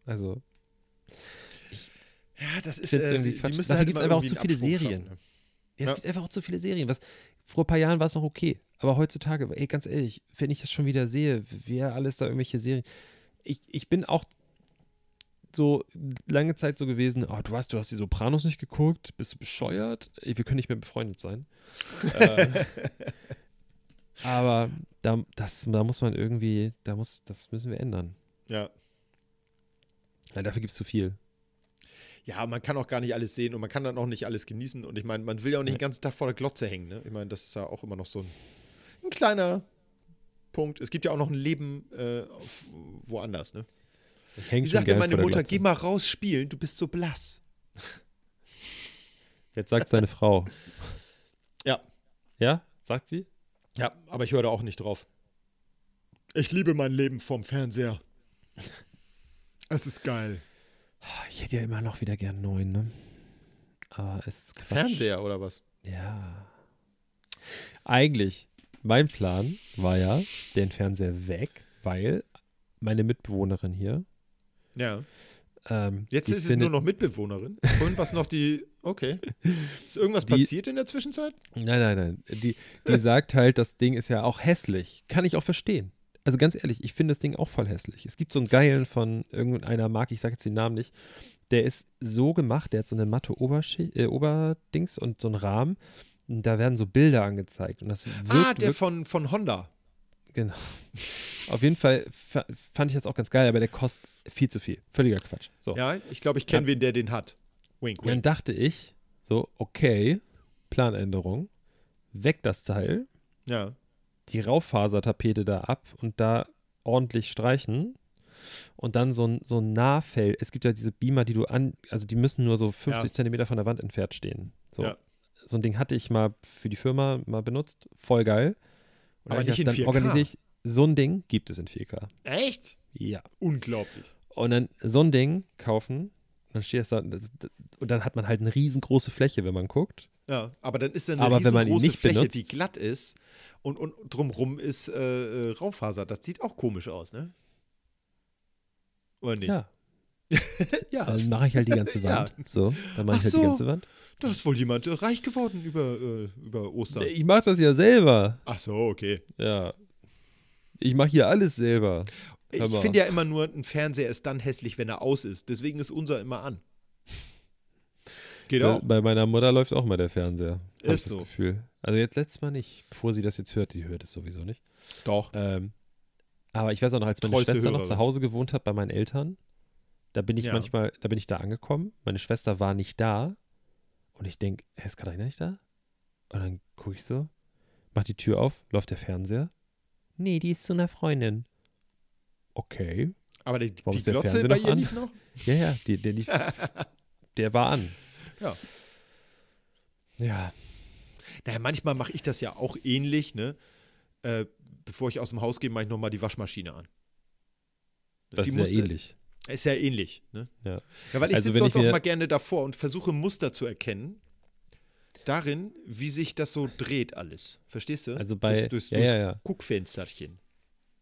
Also, Ja, das ist find's äh, irgendwie Quatsch. Dafür halt gibt's immer einfach auch zu viele Absprung Serien. schaffen, ne? ja, es Ja. gibt einfach auch zu viele Serien. Was, vor ein paar Jahren war es noch okay. Aber heutzutage, ey, ganz ehrlich, wenn ich das schon wieder sehe, wer alles da irgendwelche Serien. Ich, ich bin auch so lange Zeit so gewesen, oh, du weißt, du hast die Sopranos nicht geguckt, bist du bescheuert? Ey, wir können nicht mehr befreundet sein. ähm, aber da, das, da muss man irgendwie, da muss, das müssen wir ändern. Ja. Weil dafür gibt es zu viel. Ja, man kann auch gar nicht alles sehen und man kann dann auch nicht alles genießen. Und ich meine, man will ja auch nicht den ganzen Tag vor der Glotze hängen. Ne? Ich meine, das ist ja auch immer noch so ein, ein kleiner Punkt. Es gibt ja auch noch ein Leben äh, woanders. Ne? Ich schon sagte meine Mutter, geh mal raus spielen, du bist so blass. Jetzt sagt seine Frau. Ja. Ja? Sagt sie? Ja, aber ich höre da auch nicht drauf. Ich liebe mein Leben vom Fernseher. Es ist geil. Ich hätte ja immer noch wieder gern neun, ne? Aber es ist Quatsch. Fernseher oder was? Ja. Eigentlich, mein Plan war ja, den Fernseher weg, weil meine Mitbewohnerin hier. Ja. Ähm, Jetzt ist es nur noch Mitbewohnerin. Vorhin was noch die. Okay. Ist irgendwas Die- passiert in der Zwischenzeit? Nein, nein, nein. Die, die sagt halt, das Ding ist ja auch hässlich. Kann ich auch verstehen. Also ganz ehrlich, ich finde das Ding auch voll hässlich. Es gibt so einen geilen von irgendeiner Marke, ich sage jetzt den Namen nicht, der ist so gemacht, der hat so eine matte Oberschicht, äh, Oberdings und so einen Rahmen. Und da werden so Bilder angezeigt. Und das wirkt, ah, der wirkt von, von Honda. Genau. Auf jeden Fall fa- fand ich das auch ganz geil, aber der kostet viel zu viel. Völliger Quatsch. So. Ja, ich glaube, ich kenne wen, der den hat. Wink, Und dann wink. dachte ich, so, okay, Planänderung, weg das Teil, Ja. die Rauffasertapete da ab und da ordentlich streichen und dann so ein, so ein Nahfeld. Es gibt ja diese Beamer, die du an, also die müssen nur so 50 Ja. Zentimeter von der Wand entfernt stehen. So. Ja. so ein Ding hatte ich mal für die Firma mal benutzt, voll geil. Und Aber nicht in dann 4K. organisiere ich, so ein Ding gibt es in 4K. Echt? Ja. Unglaublich. Und dann so ein Ding kaufen, dann steht da, das, das, und dann hat man halt eine riesengroße Fläche, wenn man guckt. Ja, aber dann ist da eine Aber wenn man ihn riesengroße nicht Fläche, benutzt- die glatt ist und, und drumrum ist äh, äh, Raufaser. Das sieht auch komisch aus, ne? Oder nicht? Ja. Ja, Dann mache ich halt die ganze Ja. Wand. So, dann mache Ach ich halt so. die ganze Wand. da ist wohl jemand äh, reich geworden über, äh, über Ostern. Ich mache das ja selber. Ach so, okay. Ja. Ich mache hier alles selber. Ich Hör finde ja immer nur, ein Fernseher ist dann hässlich, wenn er aus ist. Deswegen ist unser immer an. Geht Bei, auch. bei meiner Mutter läuft auch mal der Fernseher. Hab Ist das so. Gefühl. Also jetzt letztes Mal nicht, bevor sie das jetzt hört. Sie hört es sowieso nicht. Doch. Ähm, aber ich weiß auch noch, als meine Treueste Schwester noch Hörerin. zu Hause gewohnt hat bei meinen Eltern, da bin ich Ja. manchmal, da bin ich da angekommen. Meine Schwester war nicht da. Und ich denke, ist Katharina nicht da? Und dann gucke ich so, mach die Tür auf, läuft der Fernseher. Nee, die ist zu einer Freundin. Okay. Aber die, Warum die Glotze bei noch ihr an? lief noch? Ja, ja, die, der, lief, der war an. Ja. Ja. Naja, manchmal mache ich das ja auch ähnlich, ne? Äh, bevor ich aus dem Haus gehe, mache ich nochmal die Waschmaschine an. Das Die ist ja musste- ähnlich. Ist ja ähnlich, ne? Ja. Ja, weil ich Also sitze wenn sonst auch mal gerne davor und versuche Muster zu erkennen. Darin, wie sich das so dreht alles. Verstehst du? Also bei- Durchs, durchs, ja, durchs ja, ja. Guckfensterchen.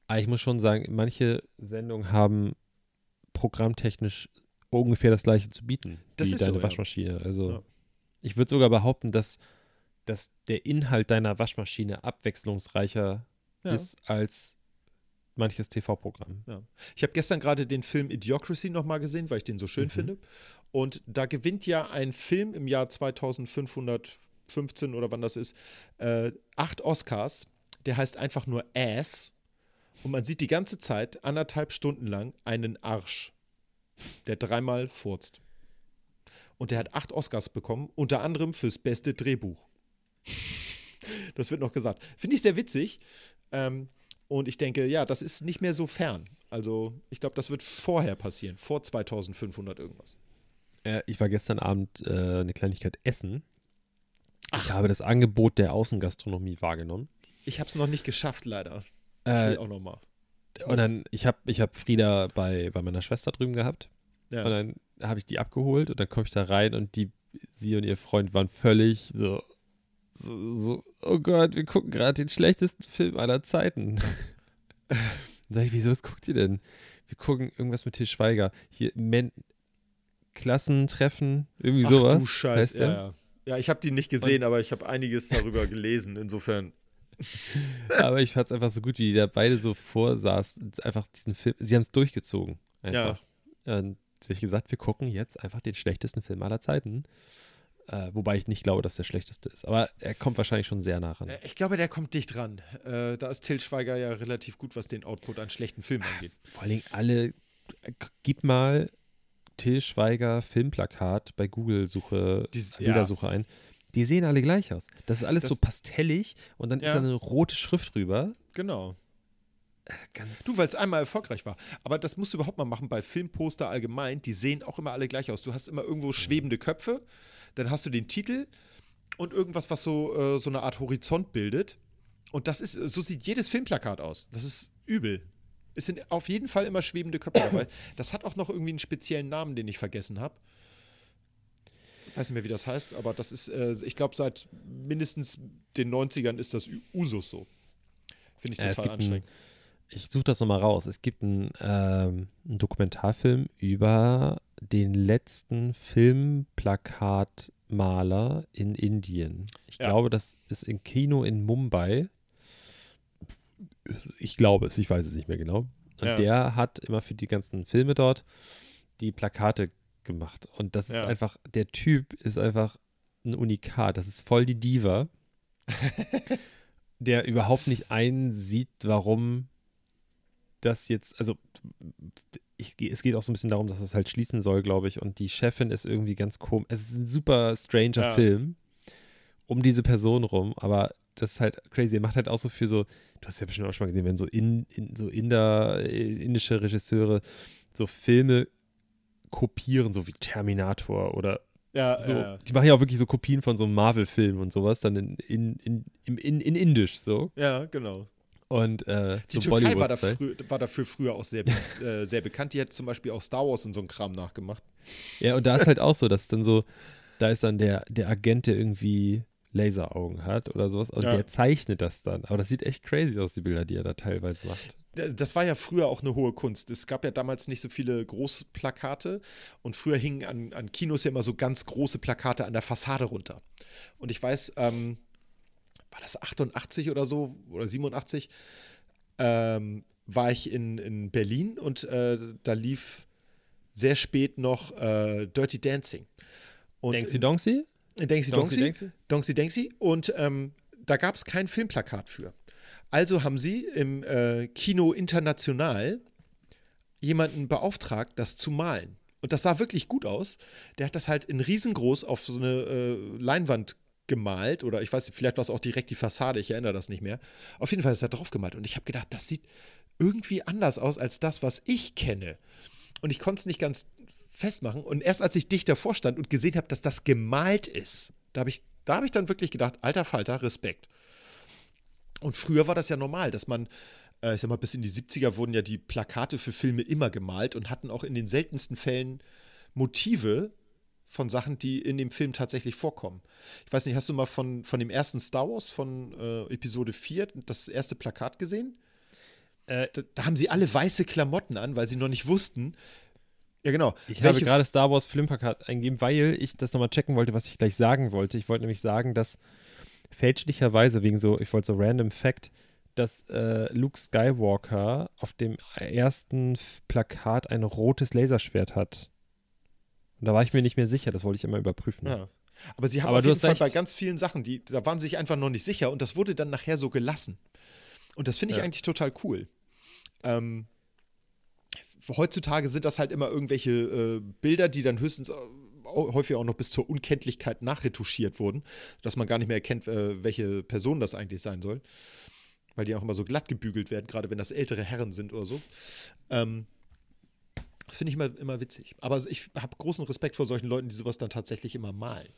Aber ich muss schon sagen, manche Sendungen haben programmtechnisch ungefähr das gleiche zu bieten Das wie deine so, ja. Waschmaschine. Also Ja. ich würde sogar behaupten, dass, dass der Inhalt deiner Waschmaschine abwechslungsreicher Ja. ist als manches TV-Programm. Ich habe gestern gerade den Film Idiocracy nochmal gesehen, weil ich den so schön Mhm. finde. Und da gewinnt ja ein Film im Jahr 2515 oder wann das ist, äh, acht Oscars. Der heißt einfach nur Ass. Und man sieht die ganze Zeit, anderthalb Stunden lang, einen Arsch, der dreimal furzt. Und der hat acht Oscars bekommen, unter anderem fürs beste Drehbuch. Das wird noch gesagt. Finde ich sehr witzig. Ähm, und ich denke, ja, das ist nicht mehr so fern. Also, ich glaube, das wird vorher passieren, vor 2500 irgendwas. Äh, ich war gestern Abend äh, eine Kleinigkeit essen. Ich habe das Angebot der Außengastronomie wahrgenommen. Ich habe es noch nicht geschafft, leider. Ich Äh, will auch noch mal. und dann, ich habe ich hab Frieda bei, bei meiner Schwester drüben gehabt. Ja. Und dann habe ich die abgeholt und dann komme ich da rein und die, sie und ihr Freund waren völlig so, so, so oh Gott, wir gucken gerade den schlechtesten Film aller Zeiten. dann sag ich, wieso, was guckt ihr denn? Wir gucken irgendwas mit Til Schweiger. Hier, Men Klassentreffen, irgendwie Ach sowas. du Scheiß. heißt der. Ja, ja. ja, ich habe die nicht gesehen, aber ich habe einiges darüber gelesen. Insofern. Aber ich fand es einfach so gut, wie die da beide so vorsaßen. und Einfach diesen Film, sie haben es durchgezogen. Einfach. Und sich gesagt, wir gucken jetzt einfach den schlechtesten Film aller Zeiten. Äh, wobei ich nicht glaube, dass der schlechteste ist. Aber er kommt wahrscheinlich schon sehr nah ran. Äh, Ich glaube, der kommt dicht ran. Äh, da ist Til Schweiger ja relativ gut, was den Output an schlechten Filmen angeht. Vor allen Dingen alle, äh, gib mal Till Schweiger Filmplakat bei Google-Suche, äh, Bildersuche ein. Die sehen alle gleich aus. Das ist alles Das- so pastellig und dann ist Ja. da eine rote Schrift drüber. Genau. Ganz Du, weil es einmal erfolgreich war. Aber das musst du überhaupt mal machen bei Filmposter allgemein. Die sehen auch immer alle gleich aus. Du hast immer irgendwo schwebende Köpfe, dann hast du den Titel und irgendwas, was so, äh, so eine Art Horizont bildet. Und das ist, so sieht jedes Filmplakat aus. Das ist übel. Es sind auf jeden Fall immer schwebende Köpfe dabei. Das hat auch noch irgendwie einen speziellen Namen, den ich vergessen habe. Ich weiß nicht mehr, wie das heißt, aber das ist, äh, ich glaube, seit mindestens den 90ern ist das Usus so. Finde ich Ja, total einen- anstrengend. Ich suche das nochmal raus. Es gibt einen, ähm, einen Dokumentarfilm über den letzten Filmplakatmaler in Indien. Ich Ja. glaube, das ist im Kino in Mumbai. Ich glaube es, ich weiß es nicht mehr genau. Und Ja. der hat immer für die ganzen Filme dort die Plakate gemacht. Und das ist Ja. einfach, der Typ ist einfach ein Unikat. Das ist voll die Diva. der überhaupt nicht einsieht, warum das jetzt, also ich, es geht auch so ein bisschen darum, dass es halt schließen soll, glaube ich. Und die Chefin ist irgendwie ganz komisch. Es ist ein super stranger Ja. Film. um diese Person rum, aber das ist halt crazy. Er macht halt auch so für so, du hast ja bestimmt auch schon mal gesehen, wenn so, in, in, so Inder, äh, indische Regisseure so Filme kopieren, so wie Terminator oder Ja, so. äh, Die machen ja auch wirklich so Kopien von so Marvel-Filmen und sowas, dann in, in, in, in, in, in Indisch so. ja, genau. Und äh, Die so Türkei war, dafür, war dafür früher auch sehr, äh, sehr bekannt. Die hat zum Beispiel auch Star Wars und so einen Kram nachgemacht. Ja, und da ist halt auch so, dass dann so, da ist dann der, der Agent, der irgendwie Laseraugen hat oder sowas, und Ja. der zeichnet das dann. Aber das sieht echt crazy aus, die Bilder, die er da teilweise macht. Das war ja früher auch eine hohe Kunst. Es gab ja damals nicht so viele Großplakate und früher hingen an, an Kinos ja immer so ganz große Plakate an der Fassade runter. Und ich weiß, ähm, war das 88 oder so oder 87, ähm, war ich in, in Berlin und äh, da lief sehr spät noch äh, Dirty Dancing. Und Denksi Donksi? Donksi. Denksi? Donksi Denksi. Und ähm, da gab es kein Filmplakat für. Also haben sie im äh, Kino International jemanden beauftragt, das zu malen. Und das sah wirklich gut aus. Der hat das halt in riesengroß auf so eine äh, Leinwand gemalt. Oder ich weiß nicht, vielleicht war es auch direkt die Fassade, ich erinnere das nicht mehr. Auf jeden Fall ist er drauf gemalt. Und ich habe gedacht, das sieht irgendwie anders aus als das, was ich kenne. Und ich konnte es nicht ganz festmachen. Und erst als ich dicht davor stand und gesehen habe, dass das gemalt ist, da habe ich, da hab ich dann wirklich gedacht, alter Falter, Respekt. Und früher war das ja normal, dass man, äh, ich sag mal, bis in die 70er wurden ja die Plakate für Filme immer gemalt und hatten auch in den seltensten Fällen Motive von Sachen, die in dem Film tatsächlich vorkommen. Ich weiß nicht, hast du mal von, von dem ersten Star Wars, von äh, Episode 4, das erste Plakat gesehen? Äh, Da, da haben sie alle weiße Klamotten an, weil sie noch nicht wussten. Ja, genau. ich habe welche gerade Star Wars Filmplakat eingegeben, weil ich das nochmal checken wollte, was ich gleich sagen wollte. Ich wollte nämlich sagen, dass fälschlicherweise, wegen so, ich wollte so random Fact, dass äh, Luke Skywalker auf dem ersten Plakat ein rotes Laserschwert hat. Und da war ich mir nicht mehr sicher, das wollte ich immer überprüfen. Ja. Aber sie haben Aber auf jeden Fall recht. bei ganz vielen Sachen, die, da waren sie sich einfach noch nicht sicher und das wurde dann nachher so gelassen. Und das finde ich Ja. eigentlich total cool. Ähm, heutzutage sind das halt immer irgendwelche äh, Bilder, die dann höchstens äh, häufig auch noch bis zur Unkenntlichkeit nachretuschiert wurden, dass man gar nicht mehr erkennt, äh, welche Person das eigentlich sein soll. Weil die auch immer so glatt gebügelt werden, gerade wenn das ältere Herren sind oder so. Ähm, das finde ich immer, immer witzig. Aber ich habe großen Respekt vor solchen Leuten, die sowas dann tatsächlich immer malen.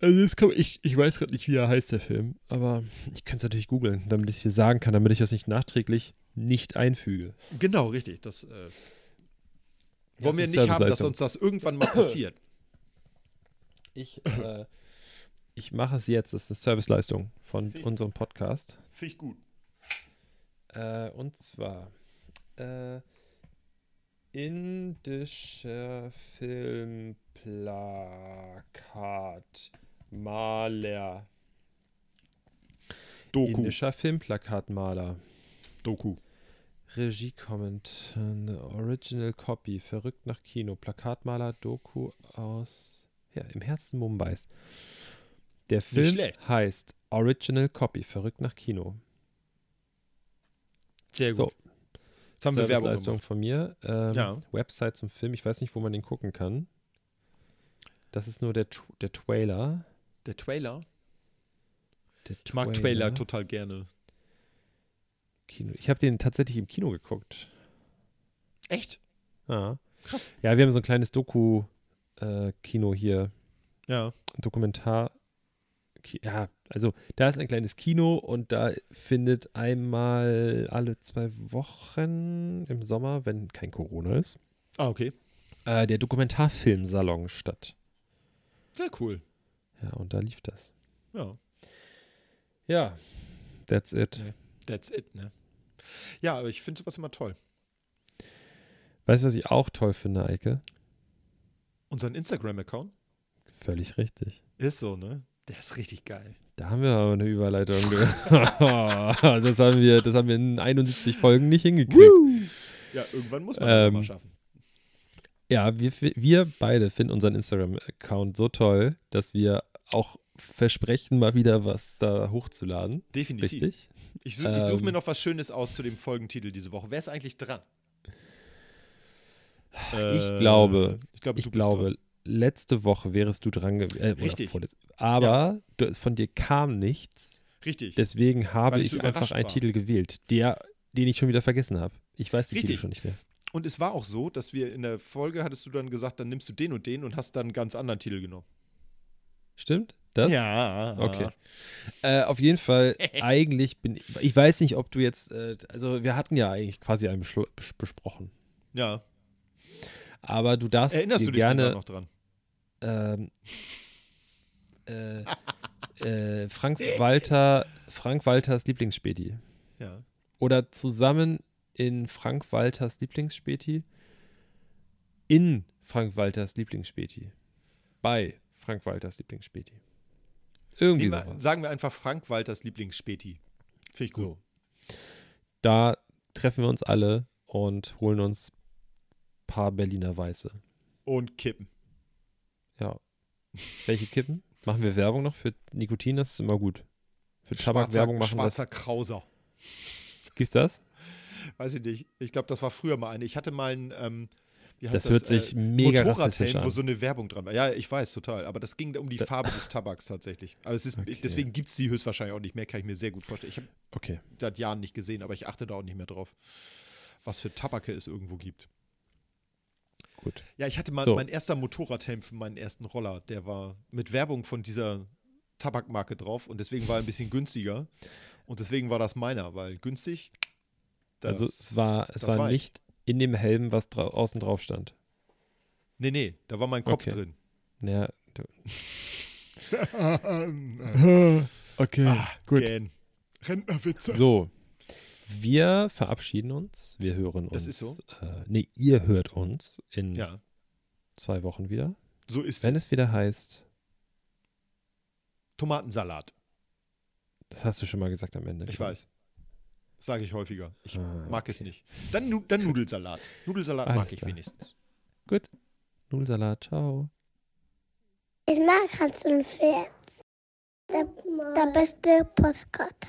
Also komm, ich, ich weiß gerade nicht, wie er heißt, der Film, aber ich kann es natürlich googeln, damit ich es dir sagen kann, damit ich das nicht nachträglich nicht einfüge. Genau, richtig. Das äh, wollen wir nicht haben, dass uns das irgendwann mal passiert. Ich, äh, ich mache es jetzt, das ist eine Serviceleistung von Okay. unserem Podcast. Finde ich gut. Äh, und zwar äh, indischer Filmplakat Maler. Doku. Indischer Filmplakatmaler. Doku. Regie Comment, Original Copy, verrückt nach Kino, Plakatmaler, Doku aus, ja, im Herzen Mumbais. Der Film heißt Original Copy, verrückt nach Kino. Sehr gut. So, Jetzt haben wir Werbung Serviceleistung von mir. Ähm, Ja. Website zum Film, ich weiß nicht, wo man den gucken kann. Das ist nur der, der Trailer. Der Trailer. Der Ich mag Trailer total gerne. Kino. Ich habe den tatsächlich im Kino geguckt. Echt? Ja. Krass. Ja, wir haben so ein kleines Doku-Kino hier. Ja. Dokumentar. Ja, also da ist ein kleines Kino und da findet einmal alle zwei Wochen im Sommer, wenn kein Corona ist, Ah, okay. äh, der Dokumentarfilmsalon statt. Sehr cool. Ja, und da lief das. Ja. Ja, that's it. That's it, ne? Ja, aber ich finde sowas immer toll. Weißt du, was ich auch toll finde, Eike? Unseren Instagram-Account Völlig richtig. ist so, ne? Der ist richtig geil. Da haben wir aber eine Überleitung. ge- das, haben wir, das haben wir in 71 Folgen nicht hingekriegt. Ja, irgendwann muss man das Ähm, mal schaffen. Ja, wir, wir beide finden unseren Instagram-Account so toll, dass wir auch versprechen, mal wieder was da hochzuladen. Definitiv. Richtig? Ich, su ich suche Ähm, mir noch was Schönes aus zu dem Folgentitel diese Woche. Wer ist eigentlich dran? ich glaube, ich glaube, ich du bist glaube, dran. letzte Woche wärest du dran gewesen. Äh, Richtig. Aber du, von dir kam nichts. Richtig. Deswegen habe Weil ich ich, einfach einen war. Titel gewählt, der, den ich schon wieder vergessen habe. Ich weiß die Titel Richtig. schon nicht mehr. Und es war auch so, dass wir in der Folge hattest du dann gesagt, dann nimmst du den und den und hast dann einen ganz anderen Titel genommen. Stimmt? Das? Ja. Okay. Äh, auf jeden Fall, eigentlich bin ich, ich weiß nicht, ob du jetzt, äh, also wir hatten ja eigentlich quasi einen Beschlu- bes besprochen. Ja. Aber du darfst Erinnerst dir du dich gerne noch dran? ähm, äh, äh, Frank Walter, Frank Walters Lieblingsspäti. Ja. Oder zusammen in Frank Walters Lieblingsspäti. In Frank Walters Lieblingsspäti. Bei Frank Walters Lieblingsspäti. Irgendwie Nehmen wir, sowas. sagen wir einfach Frank Walters Lieblingsspäti. Finde ich gut. So. Da treffen wir uns alle und holen uns ein paar Berliner Weiße. Und Kippen. Ja. Welche kippen? Machen wir Werbung noch für Nikotin? Das ist immer gut. Für Tabak Werbung machen schwarzer das. Krauser. Gibt's das? Weiß ich nicht. Ich glaube, das war früher mal eine. Ich hatte mal ein, ähm, heißt Das hört sich mega rassistisch Motorradhelm, wo an. so eine Werbung dran war. Ja, ich weiß, total. Aber das ging um die Farbe des Tabaks tatsächlich. Aber es ist, Okay. deswegen gibt es die höchstwahrscheinlich auch nicht mehr, kann ich mir sehr gut vorstellen. Ich habe Okay. seit Jahren nicht gesehen, aber ich achte da auch nicht mehr drauf, was für Tabake es irgendwo gibt. Gut. Ja, ich hatte mal So. mein erster Motorradhelm für meinen ersten Roller, der war mit Werbung von dieser Tabakmarke drauf und deswegen war er ein bisschen günstiger. Und deswegen war das meiner, weil günstig. das- also es war, es das war war ich. nicht in dem Helm, was drau außen drauf stand. Nee, nee, da war mein Kopf Okay. drin. Ja, du, ah, okay, gut. Gähn. Rentnerwitze. So, wir verabschieden uns. Wir hören uns. Das ist so. Äh, nee, ihr hört uns in Ja, zwei Wochen wieder. so ist Wenn es. es wieder heißt, Tomatensalat. das hast du schon mal gesagt am Ende. Ich weiß. Sage ich häufiger. Ich Ah, mag es nicht. Dann, dann Nudelsalat. Nudelsalat Alles mag ich klar. wenigstens. Gut. Nudelsalat, ciao. Ich mag Hans und Pferd. Der, der beste Postkarte.